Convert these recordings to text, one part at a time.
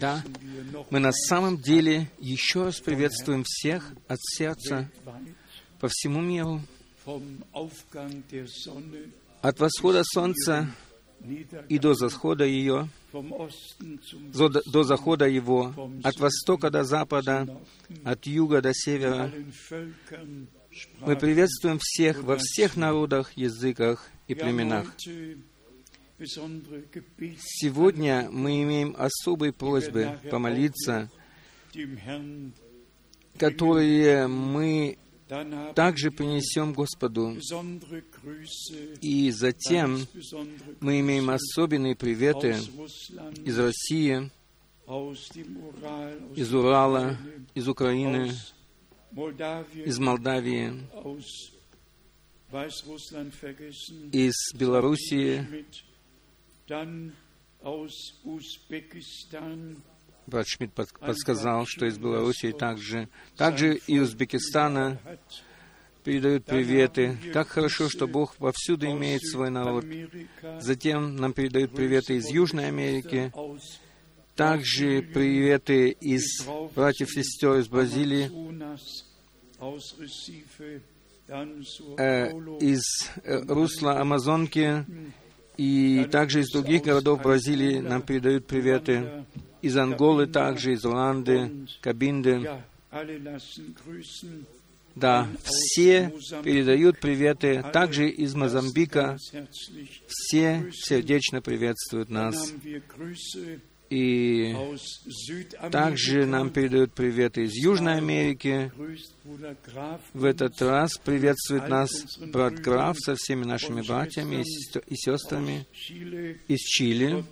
Да, мы на самом деле еще раз приветствуем всех от сердца по всему миру, от восхода солнца и до захода ее, до захода его, от востока до запада, от юга до севера. Мы приветствуем всех во всех народах, языках и племенах. Сегодня мы имеем особые просьбы помолиться, которые мы также принесем Господу. И затем мы имеем особенные приветы из России, из Урала, из Украины, из Молдавии, из Белоруссии, Брат Шмидт подсказал, что из Белоруссии также, также и Узбекистана передают приветы. Как хорошо, что Бог повсюду имеет свой народ. Затем нам передают приветы из Южной Америки, также приветы из братьев и сестер из Бразилии, э, из э, русла Амазонки, и также из других городов Бразилии нам передают приветы. Из Анголы также, из Руанды, Кабинды. Да, все передают приветы, также из Мозамбика. Все сердечно приветствуют нас. И также нам передают приветы из Южной Америки. В этот раз приветствует нас брат Граф со всеми нашими братьями и сестрами из Чили.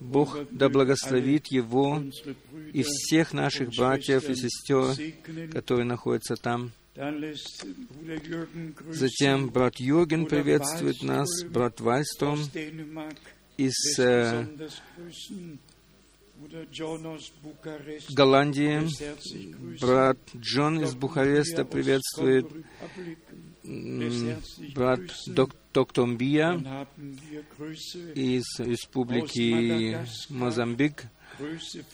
Бог да благословит его и всех наших братьев и сестер, которые находятся там. Затем брат Юрген приветствует нас, брат Вальстром из э, Голландии. Брат Джон из Бухареста приветствует брат Токтомбия из республики Мозамбик.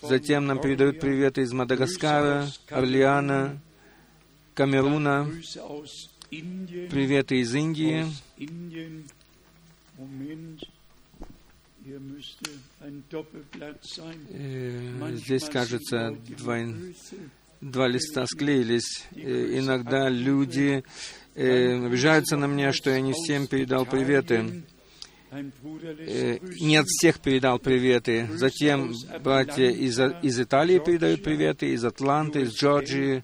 Затем нам передают приветы из Мадагаскара, Орлеана, Камеруна, приветы из Индии. Э, здесь, кажется, два, два листа склеились. Э, иногда люди э, обижаются на меня, что я не всем передал приветы. Не от всех передал приветы. Затем братья из, из Италии передают приветы, из Атланты, из Джорджии,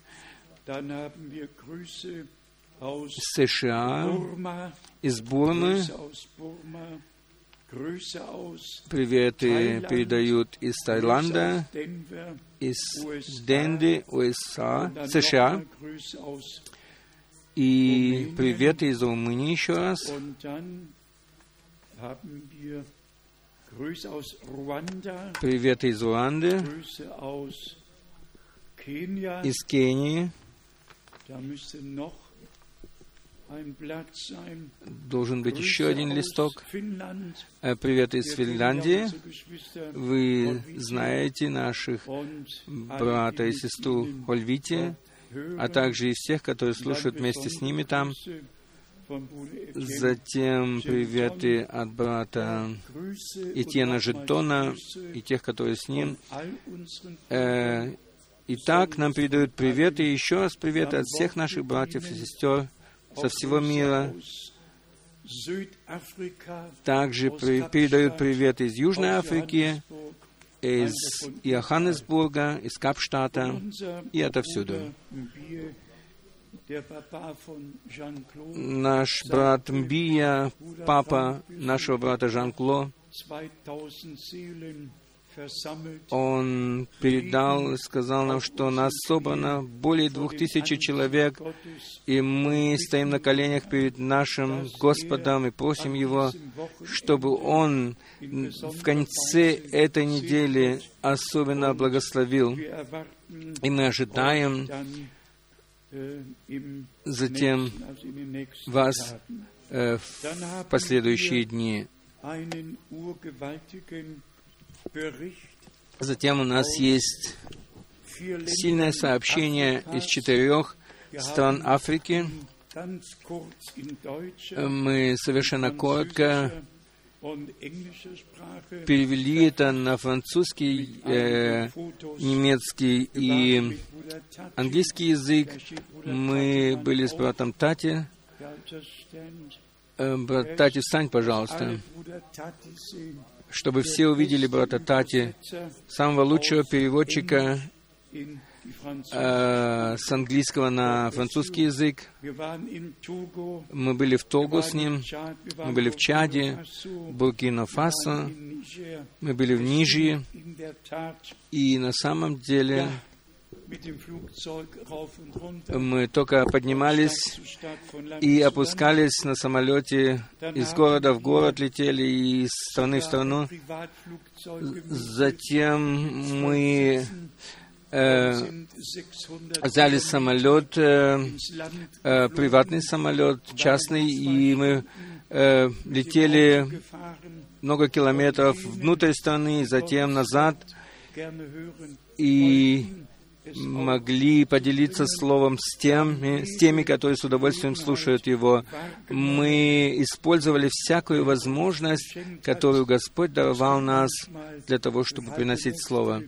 из США, из Бурмы, Приветы передают из Таиланда, из Денди, USA, США, и приветы из Румынии еще раз. Приветы из Руанды, из Кении, Должен быть еще один листок. Э, привет из Финляндии. Вы знаете наших брата и сестру Ольвити, а также и всех, которые слушают вместе с ними там. Затем приветы от брата Этьена Жетона и тех, которые с ним. Э, итак, нам передают приветы, еще раз приветы от всех наших братьев и сестер со всего мира. Также при, передают привет из Южной Африки, из Иоханнесбурга, из Капштата и отовсюду. Наш брат Мбия, папа нашего брата Жан-Кло, он передал, сказал нам, что нас собрано более двух тысяч человек, и мы стоим на коленях перед нашим Господом и просим Его, чтобы Он в конце этой недели особенно благословил. И мы ожидаем затем вас э, в последующие дни. Затем у нас есть сильное сообщение из четырех стран Африки. Мы совершенно коротко перевели это на французский, э, немецкий и английский язык. Мы были с братом Тати. Э, брат Тати, встань, пожалуйста, чтобы все увидели брата Тати, самого лучшего переводчика э, с английского на французский язык. Мы были в Того с ним, мы были в Чаде, Буркина-Фасо, мы были в Нижии, и на самом деле мы только поднимались и опускались на самолете, из города в город летели, и из страны в страну. Затем мы э, взяли самолет, э, э, приватный самолет, частный, и мы э, летели много километров внутрь страны, затем назад, и могли поделиться словом с теми, с теми, которые с удовольствием слушают его. Мы использовали всякую возможность, которую Господь даровал нас для того, чтобы приносить Слово.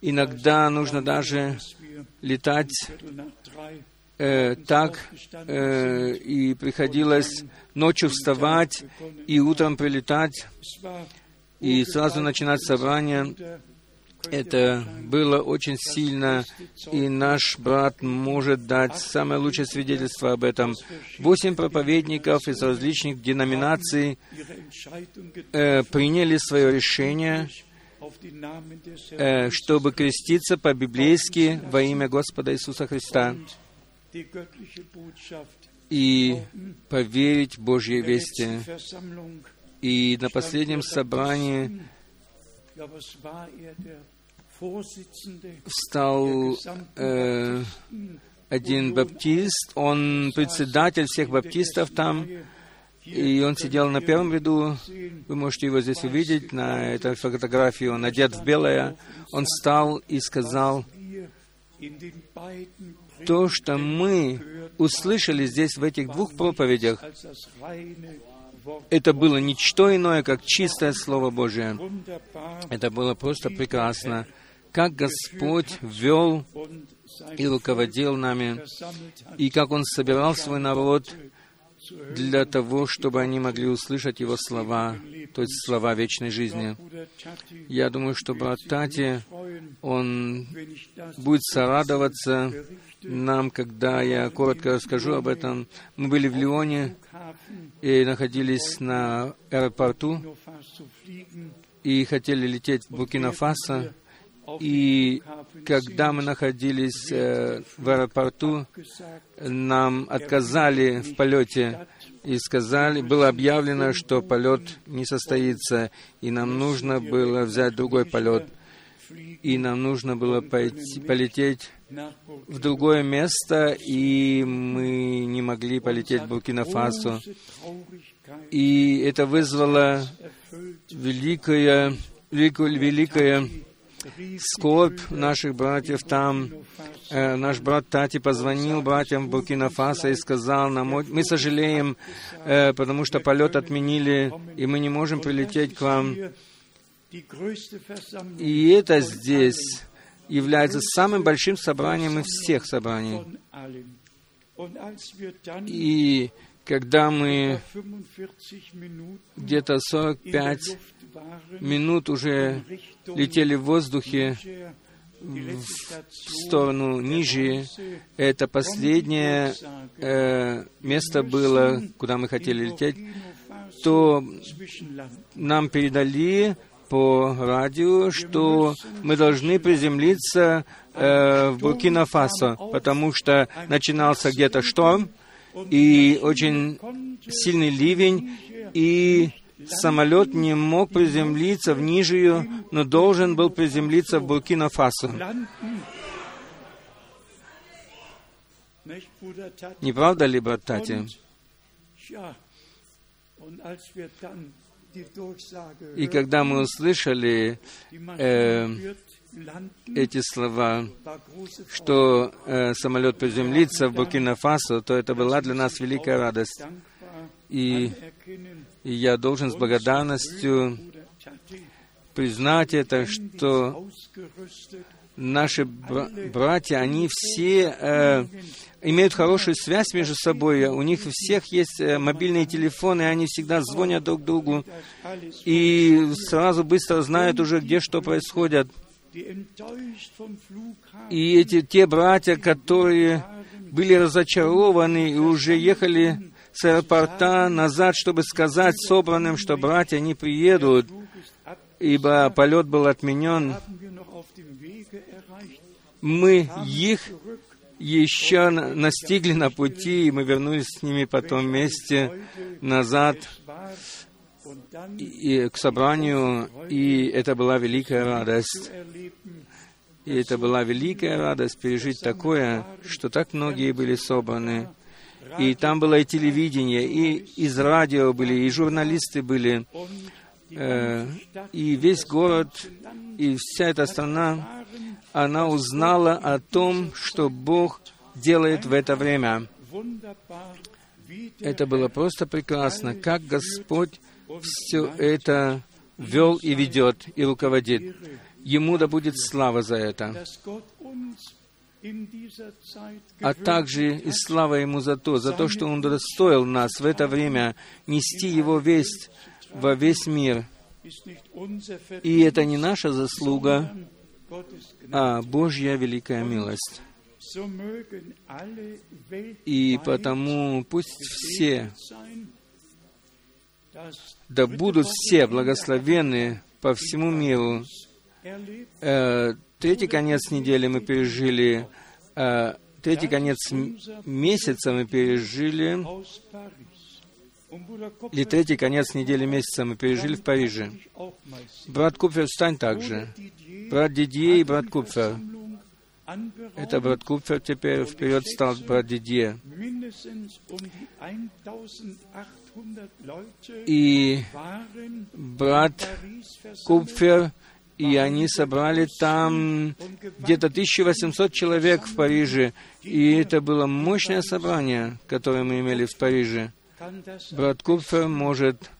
Иногда нужно даже летать э, так, э, и приходилось ночью вставать и утром прилетать, и сразу начинать собрание. Это было очень сильно, и наш брат может дать самое лучшее свидетельство об этом. Восемь проповедников из различных деноминаций э, приняли свое решение Э, чтобы креститься по-библейски во имя Господа Иисуса Христа и поверить Божьей вести. И на последнем собрании встал э, один баптист, он председатель всех баптистов там, и он сидел на первом ряду, вы можете его здесь увидеть, на этой фотографии он одет в белое. Он встал и сказал, то, что мы услышали здесь в этих двух проповедях, это было ничто иное, как чистое Слово Божие. Это было просто прекрасно. Как Господь вел и руководил нами, и как Он собирал свой народ, для того, чтобы они могли услышать Его слова, то есть слова вечной жизни. Я думаю, что брат Тати, он будет сорадоваться нам, когда я коротко расскажу об этом. Мы были в Лионе и находились на аэропорту и хотели лететь в Буркина-Фасо. И когда мы находились э, в аэропорту, нам отказали в полете и сказали, было объявлено, что полет не состоится, и нам нужно было взять другой полет, и нам нужно было пойти, полететь в другое место, и мы не могли полететь в Буркина-Фасо. И это вызвало великое, великое, великое скорбь наших братьев там. Э, наш брат Тати позвонил братьям в Буркина-Фасо и сказал нам, мы сожалеем, э, потому что полет отменили, и мы не можем прилететь к вам. И это здесь является самым большим собранием из всех собраний. И когда мы где-то 45 минут уже летели в воздухе в сторону ниже. Это последнее э, место было, куда мы хотели лететь. То нам передали по радио, что мы должны приземлиться э, в Буркина-Фасо, потому что начинался где-то шторм и очень сильный ливень, и самолет не мог приземлиться в Нижию, но должен был приземлиться в Буркина-Фасо. Не правда ли, брат Тати? И когда мы услышали э, эти слова, что э, самолет приземлится в Буркина-Фасо, то это была для нас великая радость. И, и я должен с благодарностью признать это, что наши бра- братья, они все э, имеют хорошую связь между собой. У них у всех есть э, мобильные телефоны, они всегда звонят друг другу и сразу быстро знают уже, где что происходит. И эти те братья, которые были разочарованы и уже ехали с аэропорта назад, чтобы сказать собранным, что братья не приедут, ибо полет был отменен, мы их еще настигли на пути, и мы вернулись с ними потом вместе назад и, к собранию, и это была великая радость. И это была великая радость пережить такое, что так многие были собраны. И там было и телевидение, и из радио были, и журналисты были, э, и весь город, и вся эта страна, она узнала о том, что Бог делает в это время. Это было просто прекрасно, как Господь все это вел и ведет, и руководит. Ему да будет слава за это. А также и слава Ему за то, за то, что Он достоил нас в это время нести Его весть во весь мир. И это не наша заслуга, а Божья великая милость. И потому пусть все, да будут все благословены по всему миру. Э, третий конец недели мы пережили, э, третий конец месяца мы пережили, или третий конец недели месяца мы пережили в Париже. Брат Купфер, встань также. Брат Дидье и брат Купфер. Это брат Купфер теперь вперед стал брат Дидье. И брат Купфер, и они собрали там где-то 1800 человек в Париже. И это было мощное собрание, которое мы имели в Париже. Брат Купфер может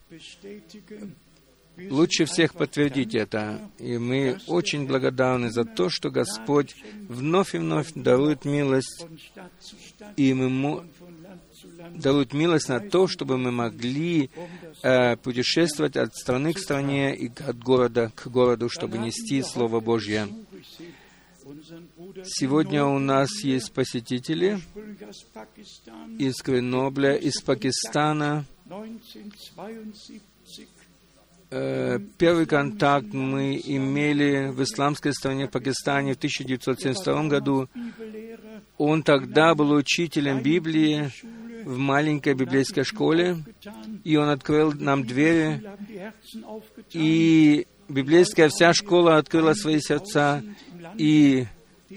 лучше всех подтвердить это. И мы очень благодарны за то, что Господь вновь и вновь дарует милость, и мы дарует милость на то, чтобы мы могли э, путешествовать от страны к стране и от города к городу, чтобы нести Слово Божье. Сегодня у нас есть посетители из Гренобля, из Пакистана. Э, первый контакт мы имели в исламской стране Пакистане в 1972 году. Он тогда был учителем Библии в маленькой библейской школе, и он открыл нам двери, и библейская вся школа открыла свои сердца, и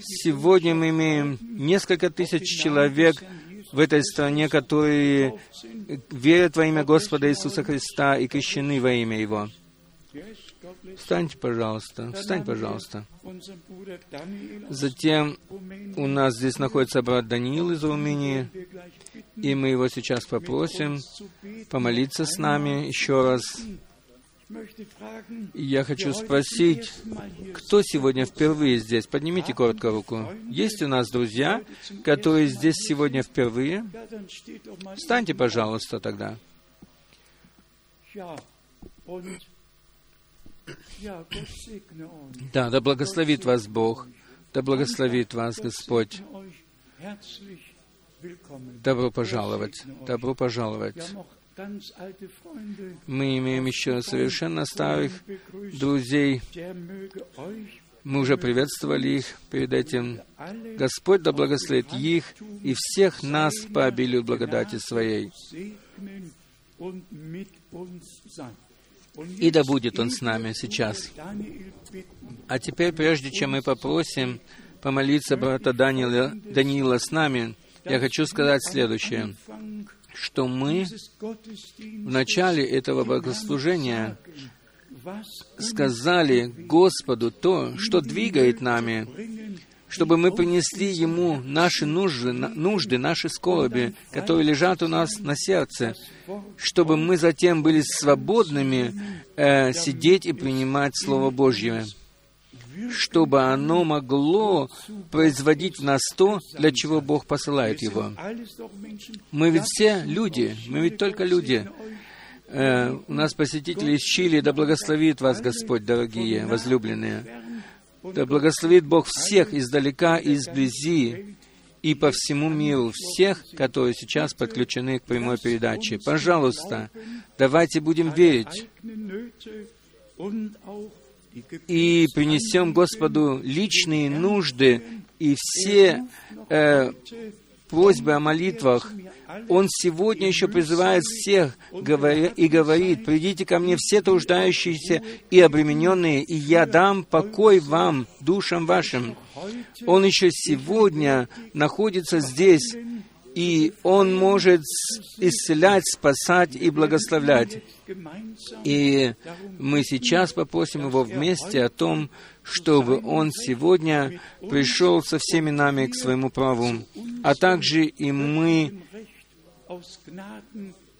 сегодня мы имеем несколько тысяч человек в этой стране, которые верят во имя Господа Иисуса Христа и крещены во имя Его. Встаньте, пожалуйста, встань, пожалуйста. Затем у нас здесь находится брат Даниил из Румынии, и мы его сейчас попросим помолиться с нами еще раз. Я хочу спросить, кто сегодня впервые здесь? Поднимите коротко руку. Есть у нас друзья, которые здесь сегодня впервые? Встаньте, пожалуйста, тогда. Да, да благословит вас Бог, да благословит вас Господь. Добро пожаловать, добро пожаловать. Мы имеем еще совершенно старых друзей. Мы уже приветствовали их перед этим. Господь да благословит их и всех нас по обилию благодати Своей. И да будет Он с нами сейчас. А теперь, прежде чем мы попросим помолиться брата Даниила, Даниила с нами, я хочу сказать следующее. Что мы в начале этого богослужения сказали Господу то, что двигает нами, чтобы мы принесли Ему наши нужды, нужды, наши скорби, которые лежат у нас на сердце, чтобы мы затем были свободными э, сидеть и принимать Слово Божье, чтобы оно могло производить в нас то, для чего Бог посылает его. Мы ведь все люди, мы ведь только люди. Э, у нас посетители из Чили, да благословит вас Господь, дорогие, возлюбленные. Да благословит Бог всех издалека и изблизи, и по всему миру, всех, которые сейчас подключены к прямой передаче. Пожалуйста, давайте будем верить и принесем Господу личные нужды и все э, просьбы о молитвах, Он сегодня еще призывает всех и говорит, «Придите ко мне все труждающиеся и обремененные, и я дам покой вам, душам вашим». Он еще сегодня находится здесь, и Он может исцелять, спасать и благословлять. И мы сейчас попросим Его вместе о том, чтобы Он сегодня пришел со всеми нами к своему праву, а также и мы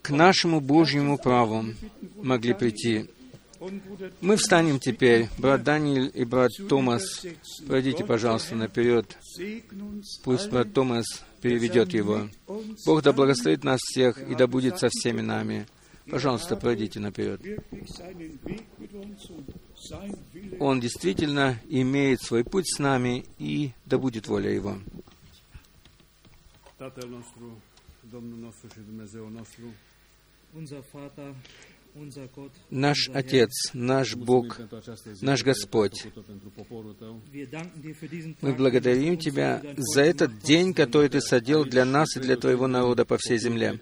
к нашему Божьему праву могли прийти. Мы встанем теперь. Брат Даниэль и брат Томас, пройдите, пожалуйста, наперед. Пусть брат Томас переведет его. Бог да благословит нас всех и да будет со всеми нами. Пожалуйста, пройдите наперед. Он действительно имеет свой путь с нами, и да будет воля Его. Vater, наш Отец, наш Бог, наш Господь. Мы благодарим Тебя за этот день, который Ты садил для нас и для Твоего народа по всей земле.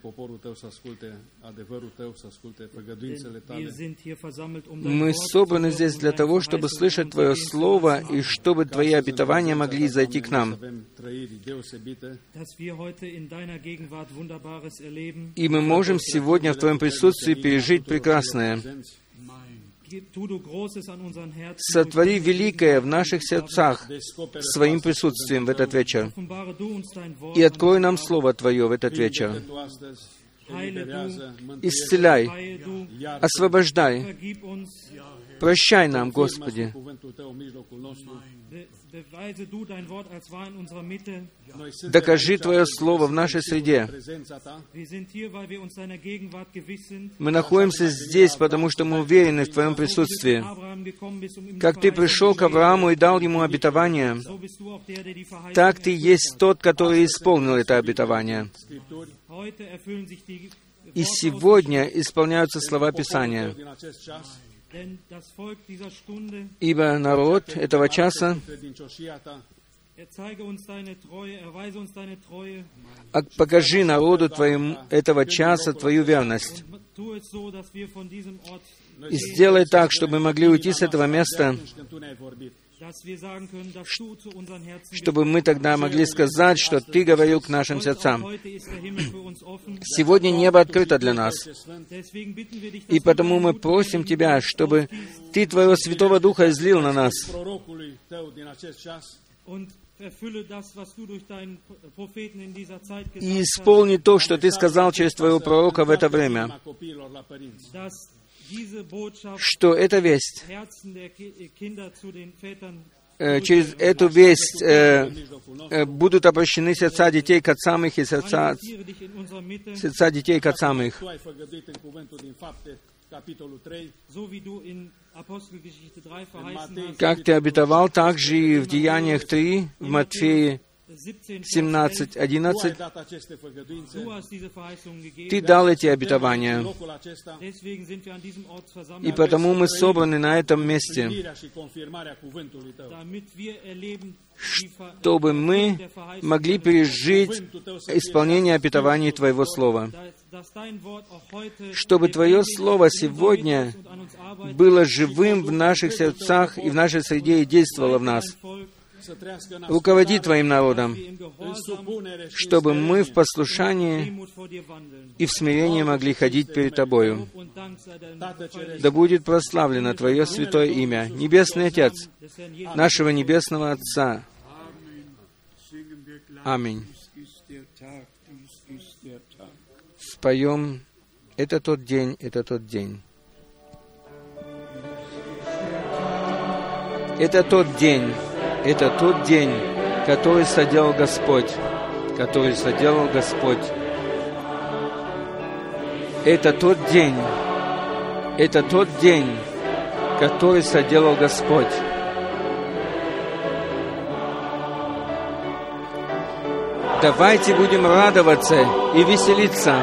Мы собраны здесь для того, чтобы слышать Твое Слово и чтобы Твои обетования могли зайти к нам. И мы можем сегодня в Твоем присутствии пережить прекрасное. Сотвори великое в наших сердцах своим присутствием в этот вечер. И открой нам Слово Твое в этот вечер. Исцеляй, освобождай, прощай нам, Господи. Докажи Твое Слово в нашей среде. Мы находимся здесь, потому что мы уверены в Твоем присутствии. Как Ты пришел к Аврааму и дал ему обетование, так Ты есть тот, который исполнил это обетование. И сегодня исполняются слова Писания. Ибо народ этого часа покажи народу твоему этого часа твою верность. И сделай так, чтобы мы могли уйти с этого места чтобы мы тогда могли сказать, что Ты говорил к нашим сердцам. Сегодня небо открыто для нас. И потому мы просим Тебя, чтобы Ты Твоего Святого Духа излил на нас. И исполни то, что Ты сказал через Твоего пророка в это время что эта весть, э, через эту весть э, э, будут обращены сердца детей к отцам их и сердца, сердца детей к отцам их. Как ты обетовал, также и в Деяниях 3, в Матфея 17, 11, Ты дал эти обетования, и потому мы собраны на этом месте, чтобы мы могли пережить исполнение обетований Твоего Слова, чтобы Твое Слово сегодня было живым в наших сердцах и в нашей среде и действовало в нас, руководи Твоим народом, чтобы мы в послушании и в смирении могли ходить перед Тобою. Да будет прославлено Твое святое имя, Небесный Отец, нашего Небесного Отца. Аминь. Споем «Это тот день, это тот день». Это тот день, это тот день, который соделал Господь, который соделал Господь. Это тот день, это тот день, который соделал Господь. Давайте будем радоваться и веселиться.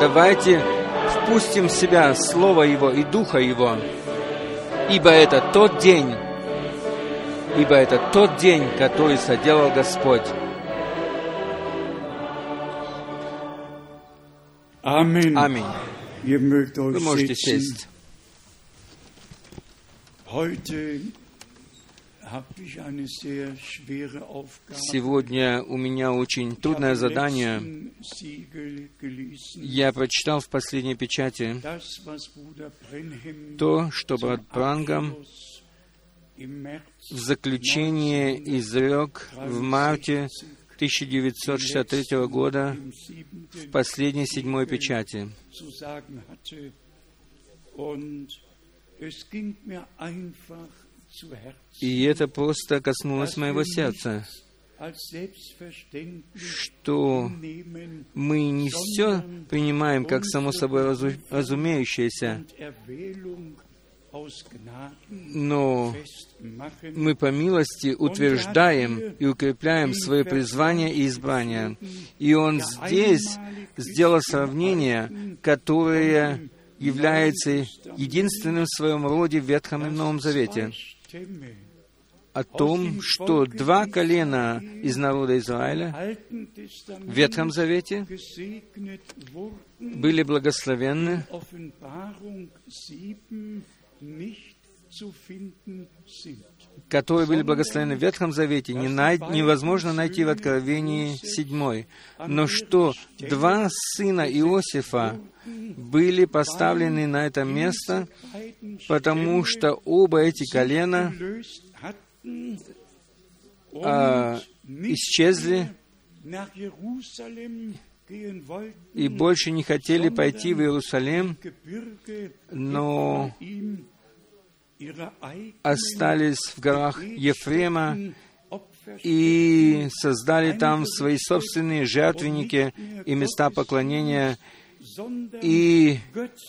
Давайте впустим в себя Слово Его и Духа Его, ибо это тот день, ибо это тот день, который соделал Господь. Аминь. Аминь. Вы можете сесть. Сегодня у меня очень трудное задание. Я прочитал в последней печати то, что брат Прангам в заключение изрек в марте 1963 года в последней седьмой печати. И это просто коснулось моего сердца, что мы не все принимаем как само собой разу- разумеющееся, но мы по милости утверждаем и укрепляем свое призвание и избрание. И он здесь сделал сравнение, которое является единственным в своем роде в Ветхом и Новом Завете о том, что два колена из народа Израиля в Ветхом Завете были благословенны, которые были благословены в Ветхом Завете, не най- невозможно найти в Откровении 7. Но что два сына Иосифа были поставлены на это место, потому что оба эти колена а, исчезли и больше не хотели пойти в Иерусалим, но остались в горах Ефрема и создали там свои собственные жертвенники и места поклонения, и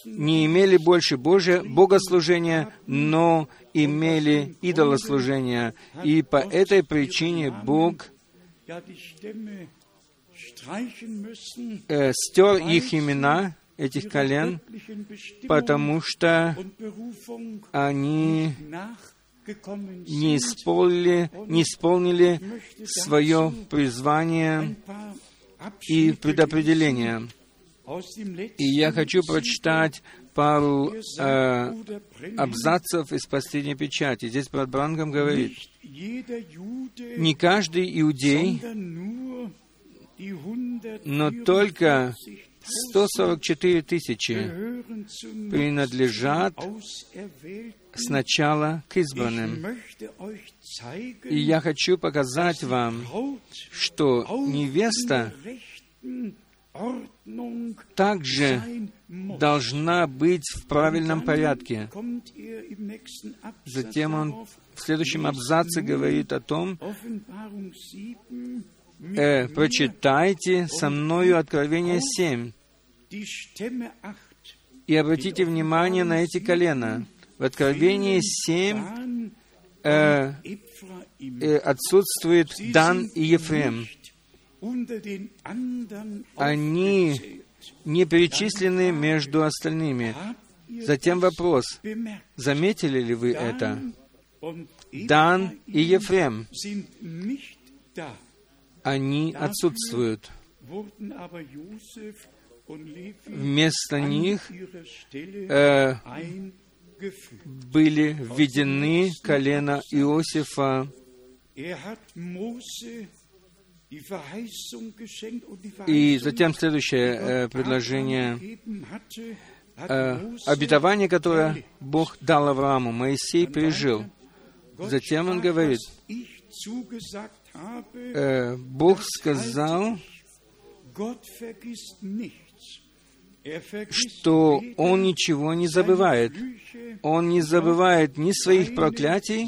не имели больше Божия, богослужения, но имели идолослужения. И по этой причине Бог э, стер их имена, этих колен, потому что они не исполнили, не исполнили свое призвание и предопределение. И я хочу прочитать пару э, абзацев из последней печати. Здесь брат Брангам говорит, не каждый иудей, но только 144 тысячи принадлежат сначала к избранным. И я хочу показать вам, что невеста также должна быть в правильном порядке. Затем он в следующем абзаце говорит о том, э, прочитайте со мною Откровение 7 и обратите внимание на эти колена. В Откровении 7 э, э, отсутствует Дан и Ефрем. Они не перечислены между остальными. Затем вопрос, заметили ли вы это? Дан и Ефрем, они отсутствуют. Вместо них э, были введены колено Иосифа. И затем следующее э, предложение. Э, обетование, которое Бог дал Аврааму, Моисей пережил. Затем он говорит, э, Бог сказал, что Он ничего не забывает. Он не забывает ни своих проклятий,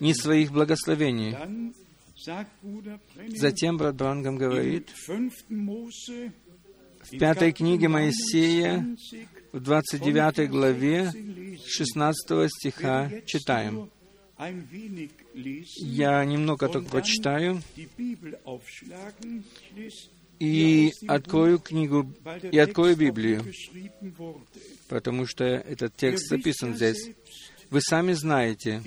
ни своих благословений. Затем брат Брангам говорит, в пятой книге Моисея, в 29 главе, 16 стиха читаем. Я немного только прочитаю и открою книгу, и открою Библию, потому что этот текст записан здесь. Вы сами знаете,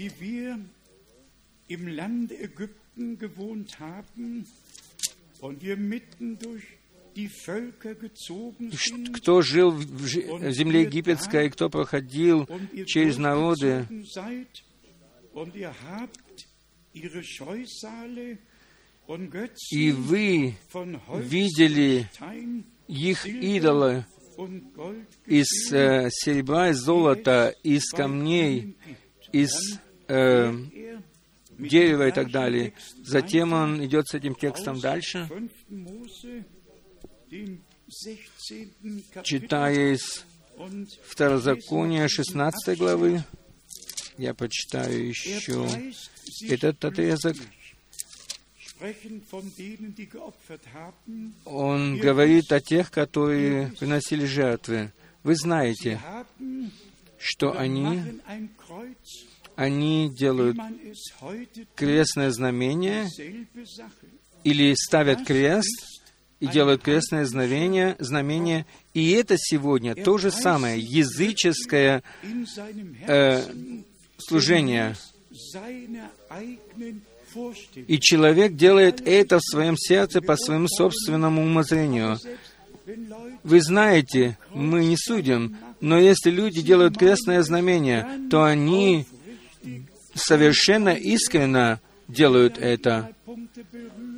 кто жил в земле египетской, кто проходил через народы, и вы видели их идолы из э, серебра, из золота, из камней, из э, дерева и так далее. Затем он идет с этим текстом дальше, читая из Второзакония 16 главы. Я почитаю еще этот отрезок. Он говорит о тех, которые приносили жертвы. Вы знаете, что они, они делают крестное знамение или ставят крест и делают крестное знамение, знамение, и это сегодня то же самое языческое э, служение. И человек делает это в своем сердце по своему собственному умозрению. Вы знаете, мы не судим, но если люди делают крестное знамение, то они совершенно искренно делают это.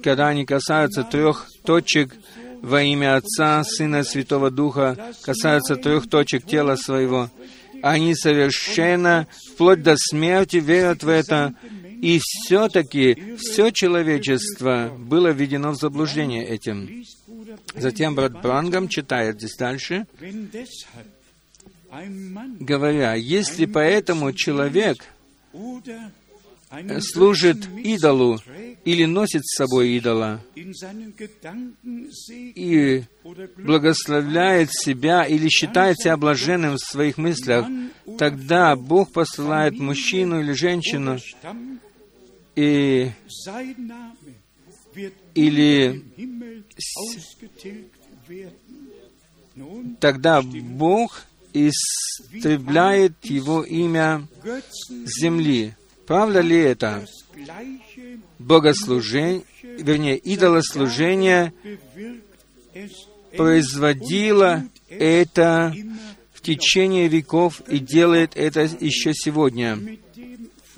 Когда они касаются трех точек во имя Отца, Сына, Святого Духа, касаются трех точек тела своего, они совершенно, вплоть до смерти, верят в это, и все-таки все человечество было введено в заблуждение этим. Затем брат Брангам читает здесь дальше, говоря, если поэтому человек служит идолу или носит с собой идола и благословляет себя или считает себя блаженным в своих мыслях, тогда Бог посылает мужчину или женщину и или тогда Бог истребляет его имя земли. Правда ли это? Богослужение, вернее, идолослужение производило это в течение веков и делает это еще сегодня.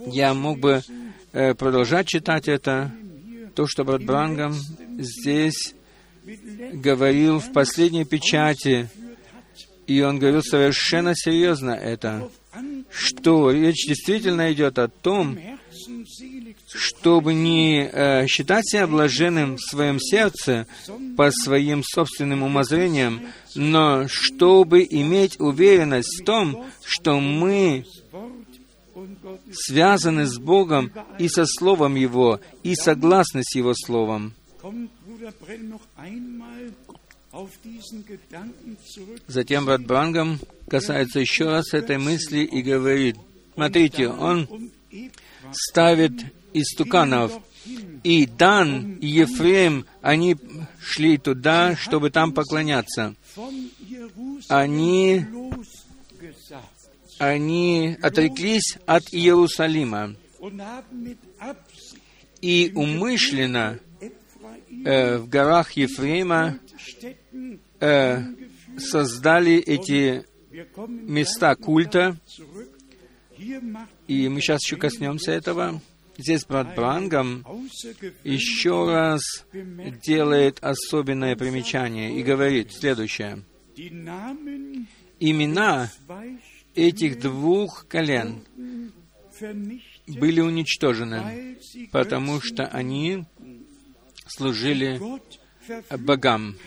Я мог бы э, продолжать читать это, то, что брат Брангам здесь говорил в последней печати, и он говорил совершенно серьезно это, что речь действительно идет о том, чтобы не э, считать себя блаженным в своем сердце по своим собственным умозрениям, но чтобы иметь уверенность в том, что мы связаны с Богом и со Словом Его, и согласны с Его Словом. Затем брат Брангам касается еще раз этой мысли и говорит, смотрите, он ставит истуканов, и Дан, и Ефрем, они шли туда, чтобы там поклоняться. Они они отреклись от Иерусалима и умышленно э, в горах Ефрема э, создали эти места культа. И мы сейчас еще коснемся этого. Здесь брат Брангам еще раз делает особенное примечание и говорит следующее. Имена этих двух колен были уничтожены, потому что они служили богам,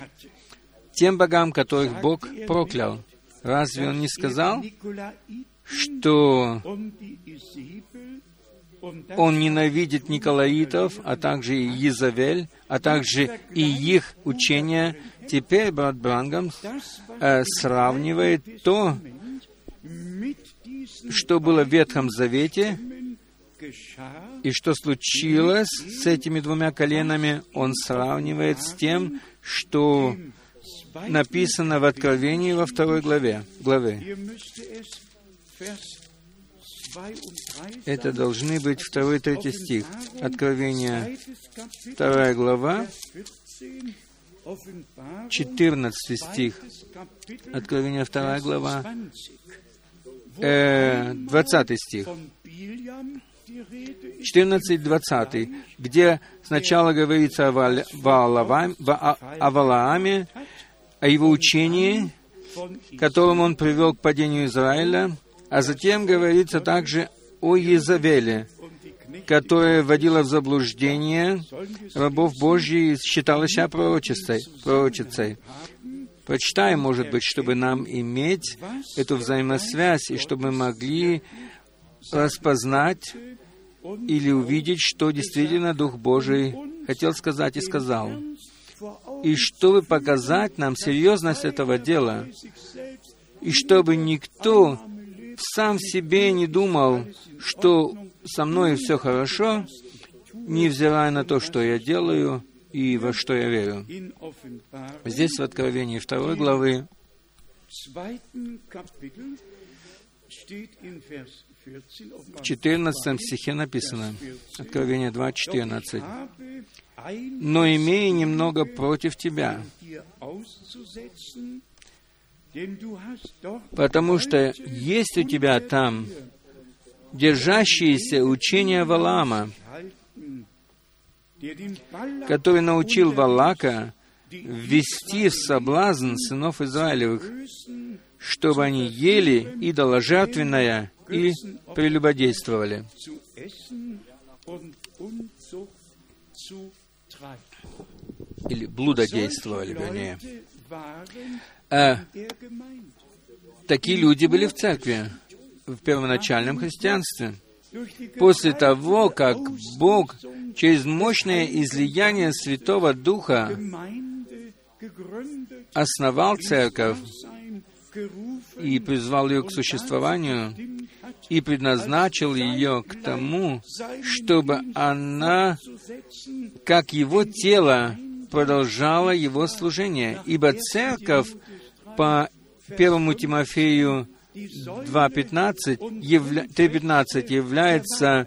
тем богам, которых Бог проклял. Разве Он не сказал, что он ненавидит Николаитов, а также и Езавель, а также и их учения. Теперь брат Брангам э, сравнивает то, что было в Ветхом Завете, и что случилось с этими двумя коленами, он сравнивает с тем, что написано в Откровении во второй главе. главе. Это должны быть второй и третий стих. Откровение, вторая глава, 14 стих. Откровение, вторая глава, э, 20 стих. 14-20, где сначала говорится о, Ваалаваме, о Валааме, о его учении, которым он привел к падению Израиля, а затем говорится также о Езавеле, которая вводила в заблуждение рабов Божьих и считала себя пророчицей. пророчицей. Прочитаем, может быть, чтобы нам иметь эту взаимосвязь, и чтобы мы могли распознать или увидеть, что действительно Дух Божий хотел сказать и сказал. И чтобы показать нам серьезность этого дела, и чтобы никто сам себе не думал, что со мной все хорошо, невзирая на то, что я делаю и во что я верю. Здесь в Откровении второй главы в 14 стихе написано, Откровение 2.14, «Но имея немного против тебя, потому что есть у тебя там держащиеся учения Валама, который научил Валака ввести в соблазн сынов Израилевых, чтобы они ели идоложертвенное и прелюбодействовали. Или блудодействовали, вернее. А, такие люди были в церкви, в первоначальном христианстве. После того, как Бог через мощное излияние Святого Духа основал церковь и призвал ее к существованию, и предназначил ее к тому, чтобы она, как его тело, продолжала его служение. Ибо церковь по первому Тимофею 2.15 явля... 3.15 является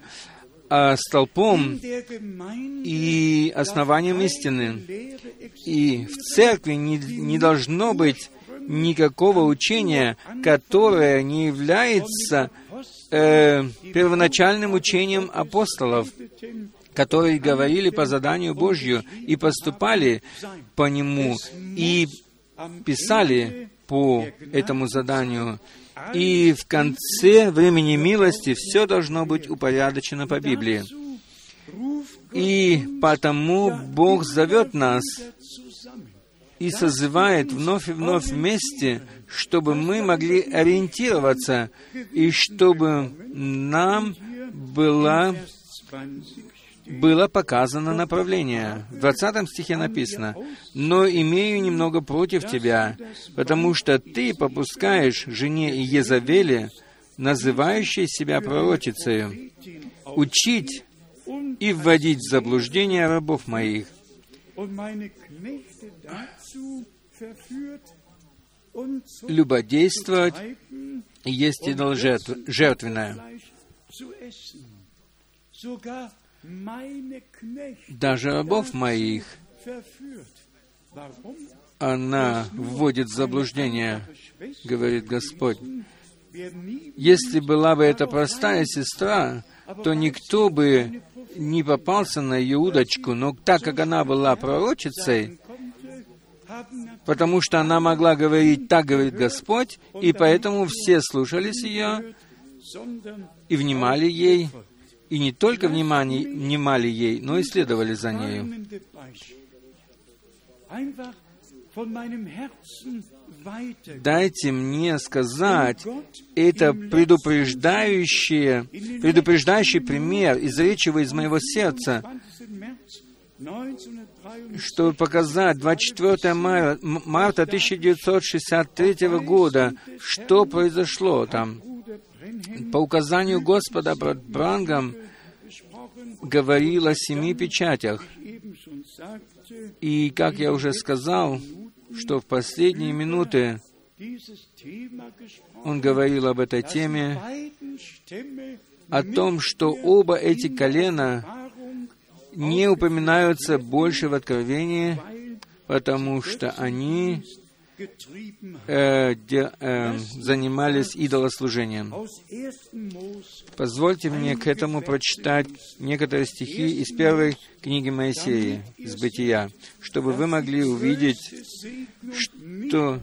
а, столпом и основанием истины. И в церкви не, не должно быть никакого учения, которое не является э, первоначальным учением апостолов, которые говорили по заданию Божью и поступали по нему, и писали по этому заданию. И в конце времени милости все должно быть упорядочено по Библии. И потому Бог зовет нас и созывает вновь и вновь вместе, чтобы мы могли ориентироваться и чтобы нам была было показано направление. В 20 стихе написано, «Но имею немного против тебя, потому что ты попускаешь жене Езавеле, называющей себя пророчицей, учить и вводить в заблуждение рабов моих, любодействовать есть идол жертв, жертвенное. Даже рабов моих она вводит в заблуждение, говорит Господь. Если была бы это простая сестра, то никто бы не попался на ее удочку, но так как она была пророчицей, потому что она могла говорить, так говорит Господь, и поэтому все слушались ее и внимали ей, и не только внимали, внимали ей, но и следовали за нею. Дайте мне сказать, это предупреждающий, предупреждающий пример, изречивая из моего сердца, чтобы показать 24 марта, марта 1963 года, что произошло там. По указанию Господа Брангам говорил о семи печатях. И, как я уже сказал, что в последние минуты он говорил об этой теме, о том, что оба эти колена не упоминаются больше в Откровении, потому что они э, де, э, занимались идолослужением. Позвольте мне к этому прочитать некоторые стихи из первой книги Моисея, из Бытия, чтобы вы могли увидеть, что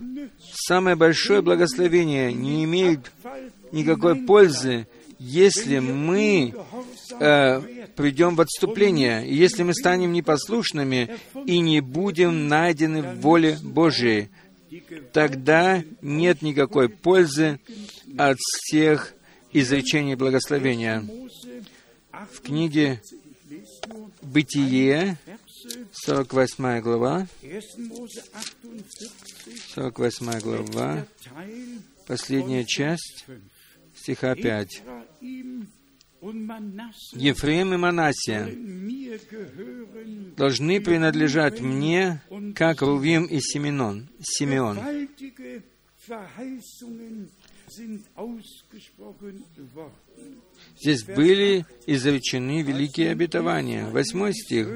самое большое благословение не имеет никакой пользы, если мы э, придем в отступление, и если мы станем непослушными и не будем найдены в воле Божией, тогда нет никакой пользы от всех изречений благословения. В книге «Бытие», 48 глава, 48 глава, последняя часть, стиха 5. Ефрем и Манасия должны принадлежать мне, как Рувим и Симеон. Симеон. Здесь были изречены великие обетования. Восьмой стих.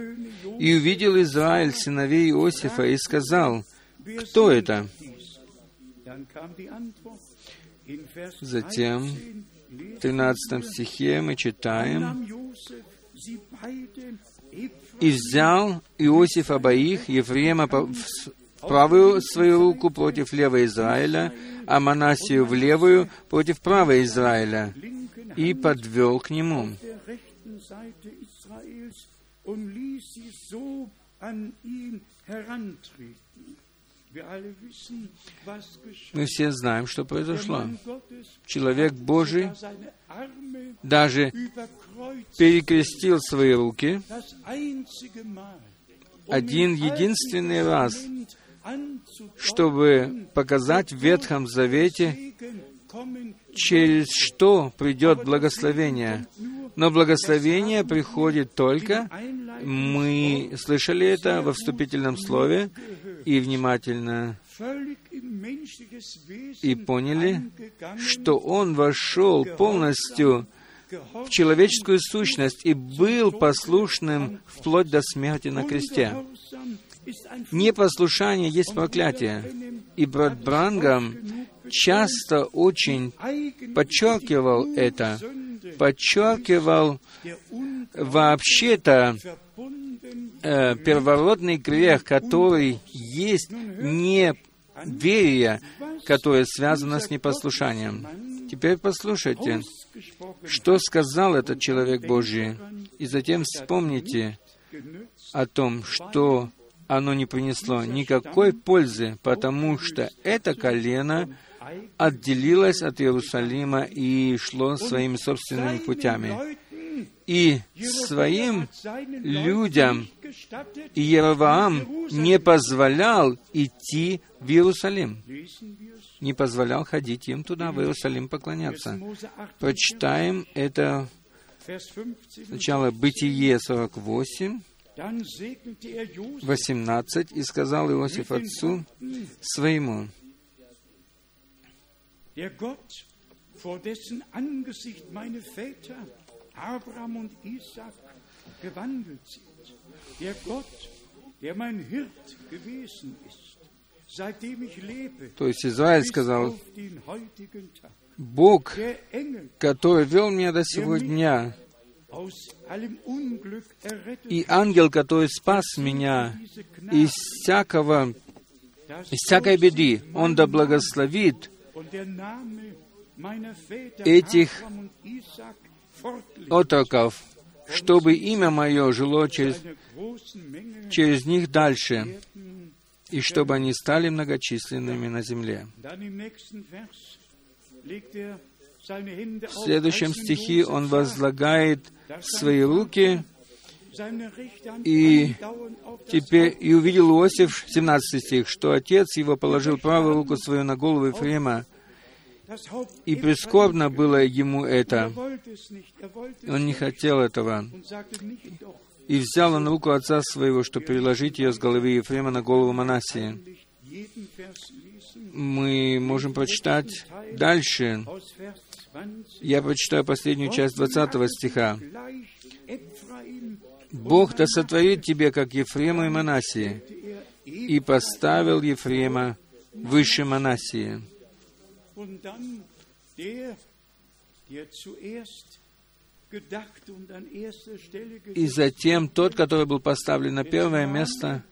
«И увидел Израиль сыновей Иосифа и сказал, кто это?» Затем в 13 стихе мы читаем, «И взял Иосиф обоих, Ефрема в правую свою руку против левой Израиля, а Манасию в левую против правой Израиля, и подвел к нему». Мы все знаем, что произошло. Человек Божий даже перекрестил свои руки один единственный раз, чтобы показать в Ветхом Завете, через что придет благословение. Но благословение приходит только, мы слышали это во вступительном слове и внимательно и поняли, что Он вошел полностью в человеческую сущность и был послушным вплоть до смерти на кресте. Непослушание есть проклятие. И брат Брангам часто очень подчеркивал это, подчеркивал вообще-то э, первородный грех, который есть неверие, которое связано с непослушанием. Теперь послушайте, что сказал этот человек Божий, и затем вспомните о том, что оно не принесло никакой пользы, потому что это колено отделилось от Иерусалима и шло своими собственными путями. И своим людям Иеровоам не позволял идти в Иерусалим, не позволял ходить им туда, в Иерусалим, поклоняться. Прочитаем это сначала Бытие 48, 18, и сказал Иосиф отцу своему, der Gott, vor dessen Angesicht meine Väter Abraham und Isaac gewandelt sind, der Gott, der mein Hirt gewesen ist, То есть Израиль сказал, Бог, который вел меня до сего дня, и ангел, который спас меня из всякого, из всякой беды, он да благословит этих отроков, чтобы имя мое жило через, через них дальше, и чтобы они стали многочисленными на земле. В следующем стихе он возлагает свои руки, и теперь и увидел Иосиф, 17 стих, что отец его положил правую руку свою на голову Ефрема, и прискорбно было ему это. Он не хотел этого. И взял он руку отца своего, чтобы переложить ее с головы Ефрема на голову Манасии. Мы можем прочитать дальше. Я прочитаю последнюю часть 20 стиха. «Бог да сотворит тебе, как Ефрема и Манасии, и поставил Ефрема выше Манасии». И затем тот, который был поставлен на первое место,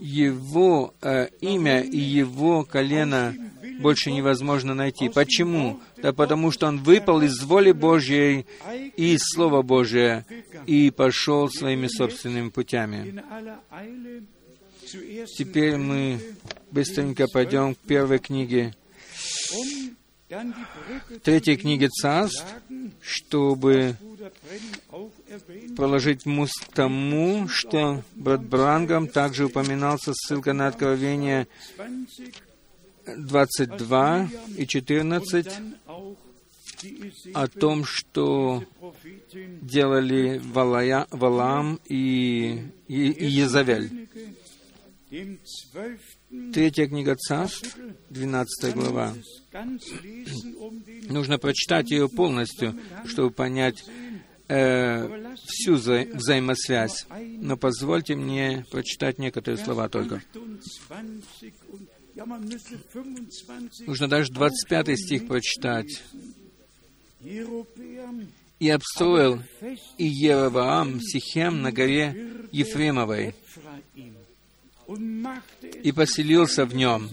его э, имя и его колено больше невозможно найти. Почему? Да потому что он выпал из воли Божьей и из Слова Божия и пошел своими собственными путями. Теперь мы быстренько пойдем к первой книге, третьей книге Царств, чтобы положить мост тому, что брат Брангам также упоминался, ссылка на Откровение 22 и 14, о том, что делали Валая, Валам и, и, и Езавель. Третья книга Царств, 12 глава. Нужно прочитать ее полностью, чтобы понять э, всю вза взаимосвязь. Но позвольте мне прочитать некоторые слова только. Нужно даже 25 стих прочитать. «И обстроил и Еровоам Сихем на горе Ефремовой, и поселился в нем.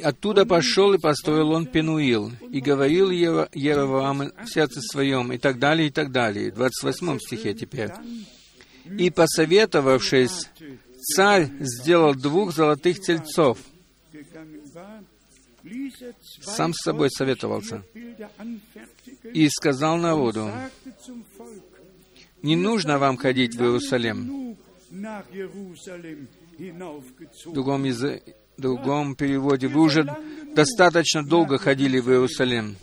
Оттуда пошел и построил он Пенуил, и говорил Еровоам в сердце своем, и так далее, и так далее. В 28 стихе теперь. И, посоветовавшись, царь сделал двух золотых тельцов. Сам с собой советовался. И сказал народу, не нужно вам ходить в Иерусалим. В другом, язы... другом переводе, вы уже достаточно долго ходили в Иерусалим.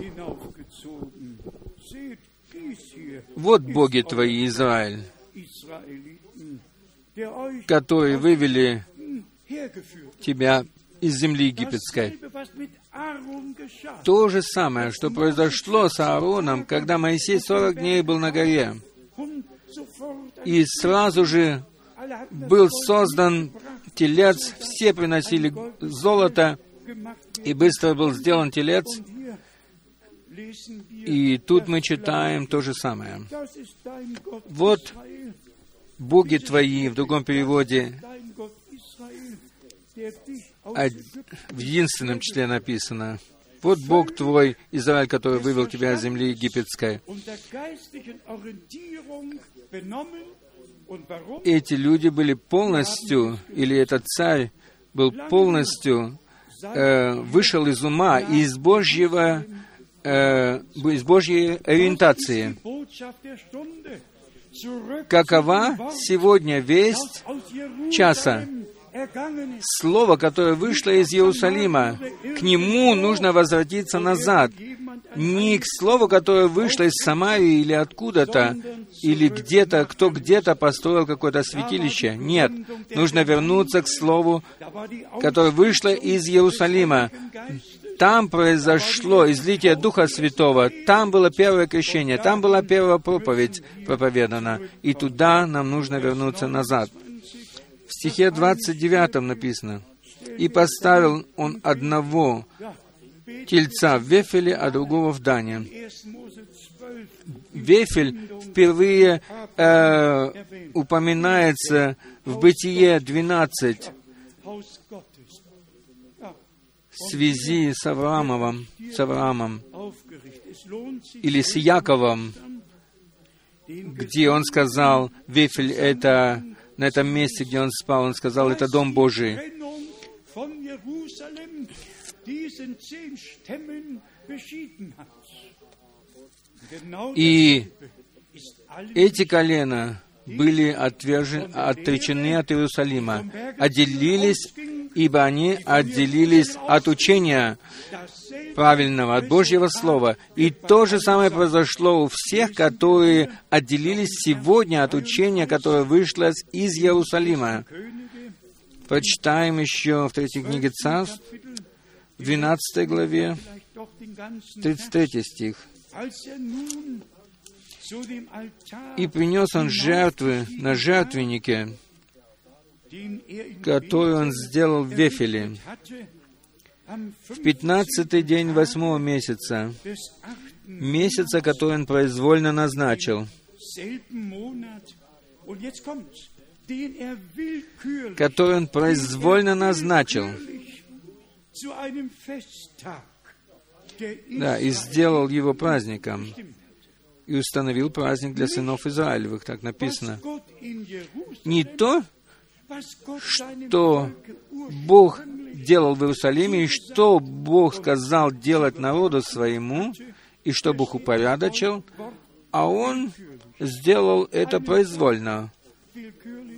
Вот боги твои, Израиль, которые вывели тебя из земли египетской. То же самое, что произошло с Аароном, когда Моисей 40 дней был на горе. И сразу же был создан телец, все приносили золото, и быстро был сделан телец. И тут мы читаем то же самое. Вот боги твои, в другом переводе, в единственном числе написано, вот Бог твой, Израиль, который вывел тебя из земли египетской. Эти люди были полностью, или этот царь был полностью, э, вышел из ума, из Божьего, э, из Божьей ориентации. Какова сегодня весть часа? Слово, которое вышло из Иерусалима, к нему нужно возвратиться назад. Не к слову, которое вышло из Самарии или откуда-то, или где-то, кто где-то построил какое-то святилище. Нет, нужно вернуться к слову, которое вышло из Иерусалима. там произошло излитие Духа Святого, там было первое крещение, там была первая проповедь проповедана, и туда нам нужно вернуться назад. Стихе 29 написано, «И поставил он одного тельца в Вефеле, а другого в Дане». Вефель впервые э, упоминается в Бытие 12 в связи с Авраамовым, с Авраамом или с Яковом, где он сказал, Вефель это на этом месте, где он спал, он сказал, это Дом Божий. И эти колена были отвержены, отречены от Иерусалима, отделились, ибо они отделились от учения правильного, от Божьего Слова. И то же самое произошло у всех, которые отделились сегодня от учения, которое вышло из Иерусалима. Прочитаем еще в третьей книге Царств, в 12 главе, 33 стих. И принес он жертвы на жертвеннике, который он сделал в Вефеле, в пятнадцатый день восьмого месяца, месяца, который он произвольно назначил, который он произвольно назначил, да, и сделал его праздником, и установил праздник для сынов Израилевых, так написано. Не то, что Бог делал в Иерусалиме, и что Бог сказал делать народу своему, и что Бог упорядочил, а Он сделал это произвольно.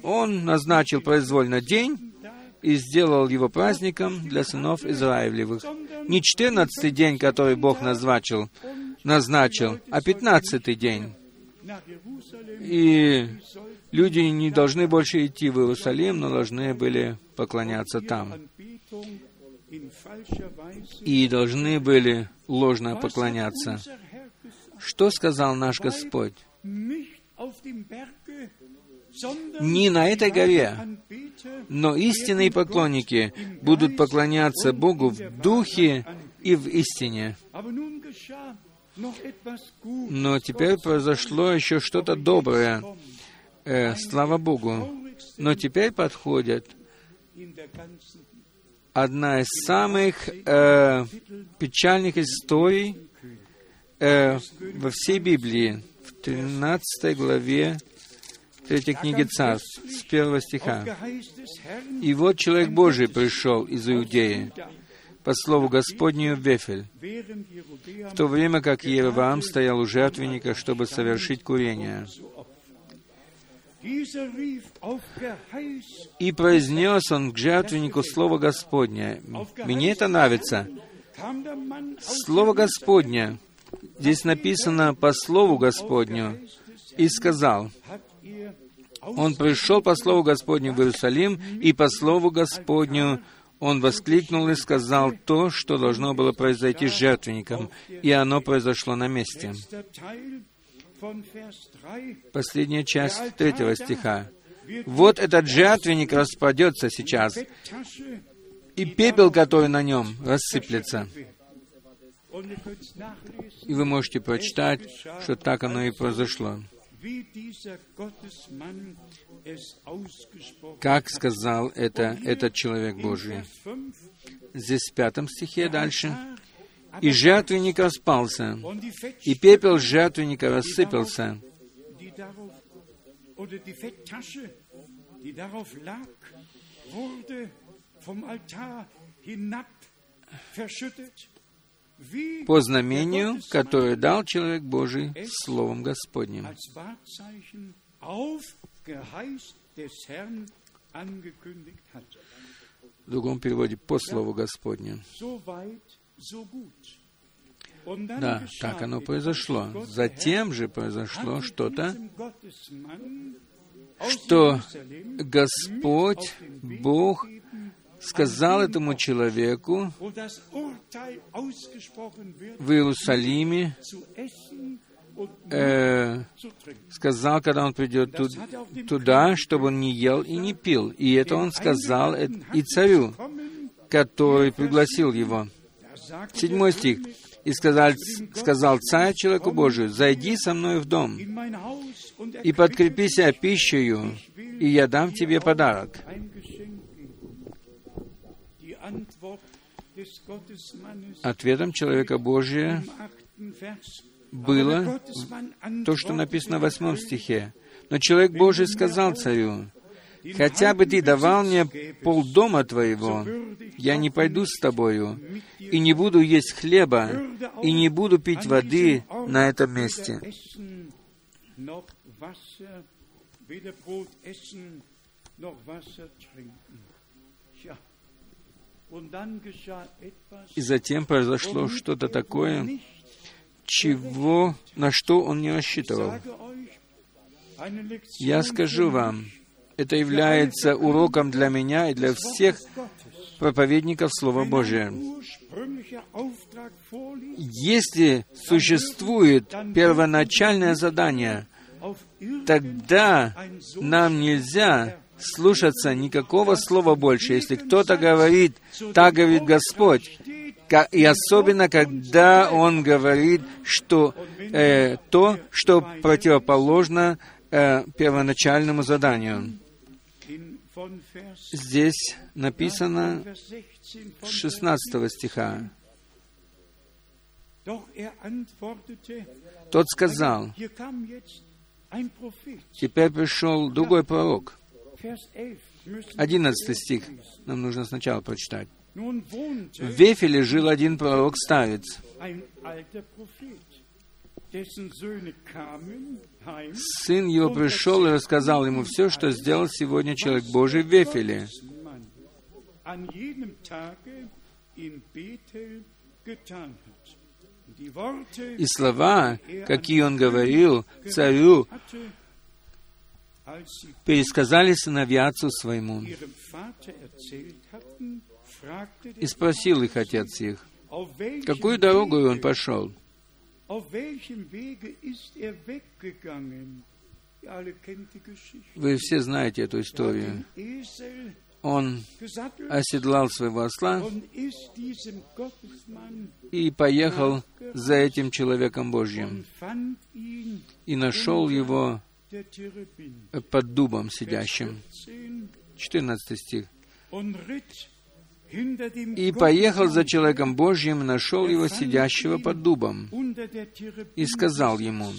Он назначил произвольно день и сделал его праздником для сынов Израилевых. Не четырнадцатый день, который Бог назначил, назначил, а пятнадцатый день. И люди не должны больше идти в Иерусалим, но должны были поклоняться там. И должны были ложно поклоняться. Что сказал наш Господь? Не на этой горе, но истинные поклонники будут поклоняться Богу в духе и в истине. Но теперь произошло еще что-то доброе. Э, слава Богу. Но теперь подходит одна из самых э, печальных историй э, во всей Библии, в 13 главе 3 книги Царств, с первого стиха. «И вот человек Божий пришел из Иудеи, по слову Господню в Вефель, в то время как Ереваам стоял у жертвенника, чтобы совершить курение. И произнес он к жертвеннику Слово Господне. Мне это нравится. Слово Господне. Здесь написано по Слову Господню. И сказал, он пришел по Слову Господню в Иерусалим, и по Слову Господню он воскликнул и сказал то, что должно было произойти с жертвенником, и оно произошло на месте. Последняя часть третьего стиха. «Вот этот жертвенник распадется сейчас, и пепел, который на нем, рассыплется». И вы можете прочитать, что так оно и произошло как сказал это этот человек Божий. Здесь в пятом стихе дальше. «И жертвенник распался, и пепел жертвенника рассыпался, по знамению, которое дал человек Божий Словом Господним. В другом переводе «по Слову Господню». Да, так оно произошло. Затем же произошло что-то, что Господь, Бог, сказал этому человеку в Иерусалиме, э, сказал, когда он придет туда, чтобы он не ел и не пил. И это он сказал и царю, который пригласил его. Седьмой стих. «И сказал, сказал царь человеку Божию, «Зайди со мной в дом и подкрепися пищею, и я дам тебе подарок». Ответом человека Божия было то, что написано в восьмом стихе. Но человек Божий сказал царю, «Хотя бы ты давал мне полдома твоего, я не пойду с тобою, и не буду есть хлеба, и не буду пить воды на этом месте». И затем произошло что-то такое, чего, на что он не рассчитывал. Я скажу вам, это является уроком для меня и для всех проповедников Слова Божия. Если существует первоначальное задание, тогда нам нельзя слушаться никакого слова больше. Если кто-то говорит, так говорит Господь, и особенно, когда он говорит, что э, то, что противоположно э, первоначальному заданию. Здесь написано 16 стиха. Тот сказал, теперь пришел другой пророк. Одиннадцатый стих нам нужно сначала прочитать. В Вефеле жил один пророк-старец. Сын его пришел и рассказал ему все, что сделал сегодня человек Божий в Вефеле. И слова, какие он говорил царю, пересказали сыновья отцу своему. И спросил их отец их, какую дорогу он пошел? Вы все знаете эту историю. Он оседлал своего осла и поехал за этим человеком Божьим и нашел его под дубом сидящим. 14 стих. И поехал за человеком Божьим, нашел его сидящего под дубом, и сказал ему,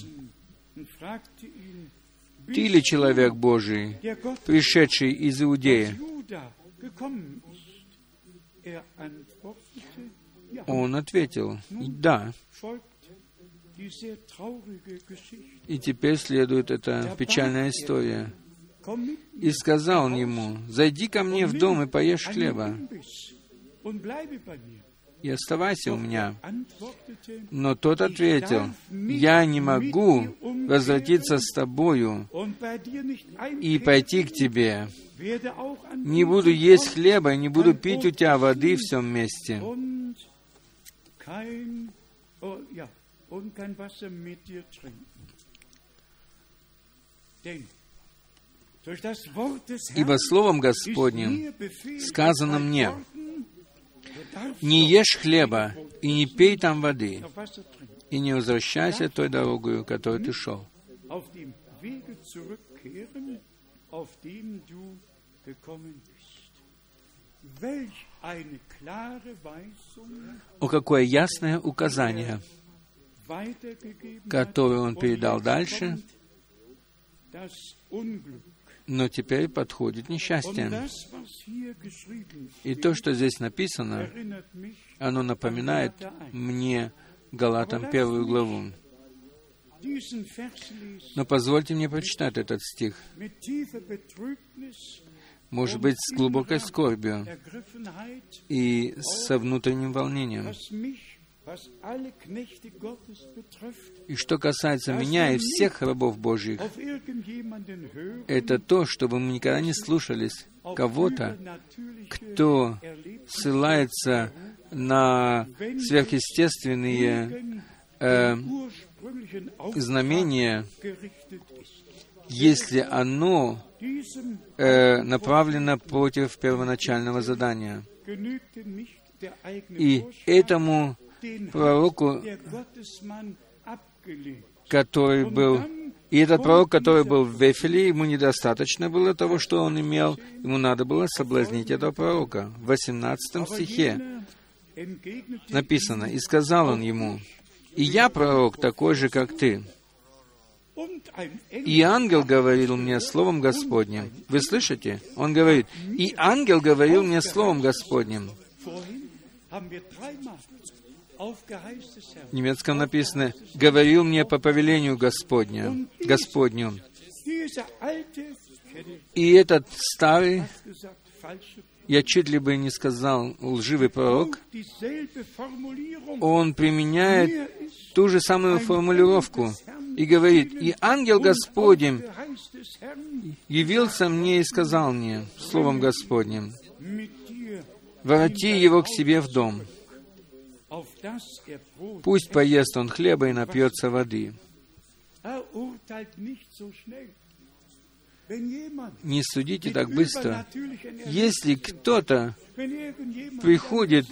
«Ты ли человек Божий, пришедший из Иудеи?» Он ответил, «Да». И теперь следует эта печальная история. И сказал ему, «Зайди ко мне в дом и поешь хлеба, и оставайся у меня». Но тот ответил, «Я не могу возвратиться с тобою и пойти к тебе. Не буду есть хлеба и не буду пить у тебя воды в всем месте». Ибо Словом Господним сказано мне, не ешь хлеба и не пей там воды, и не возвращайся той дорогою, которой ты шел. О, какое ясное указание, которое он передал дальше, но теперь подходит несчастье. И то, что здесь написано, оно напоминает мне Галатам первую главу. Но позвольте мне прочитать этот стих. Может быть, с глубокой скорбью и со внутренним волнением. И что касается меня и всех рабов Божьих, это то, чтобы мы никогда не слушались кого-то, кто ссылается на сверхъестественные э, знамения, если оно э, направлено против первоначального задания. И этому пророку, который был и этот пророк, который был в Вефеле, ему недостаточно было того, что он имел, ему надо было соблазнить этого пророка. В 18 стихе написано, «И сказал он ему, «И я пророк такой же, как ты». И ангел говорил мне словом Господним. Вы слышите? Он говорит, и ангел говорил мне словом Господним. В немецком написано, говорил мне по повелению Господня, Господню. И этот старый, я чуть ли бы не сказал лживый пророк, он применяет ту же самую формулировку и говорит, «И ангел Господень явился мне и сказал мне, Словом Господним, вороти его к себе в дом, пусть поест он хлеба и напьется воды». Не судите так быстро. Если кто-то приходит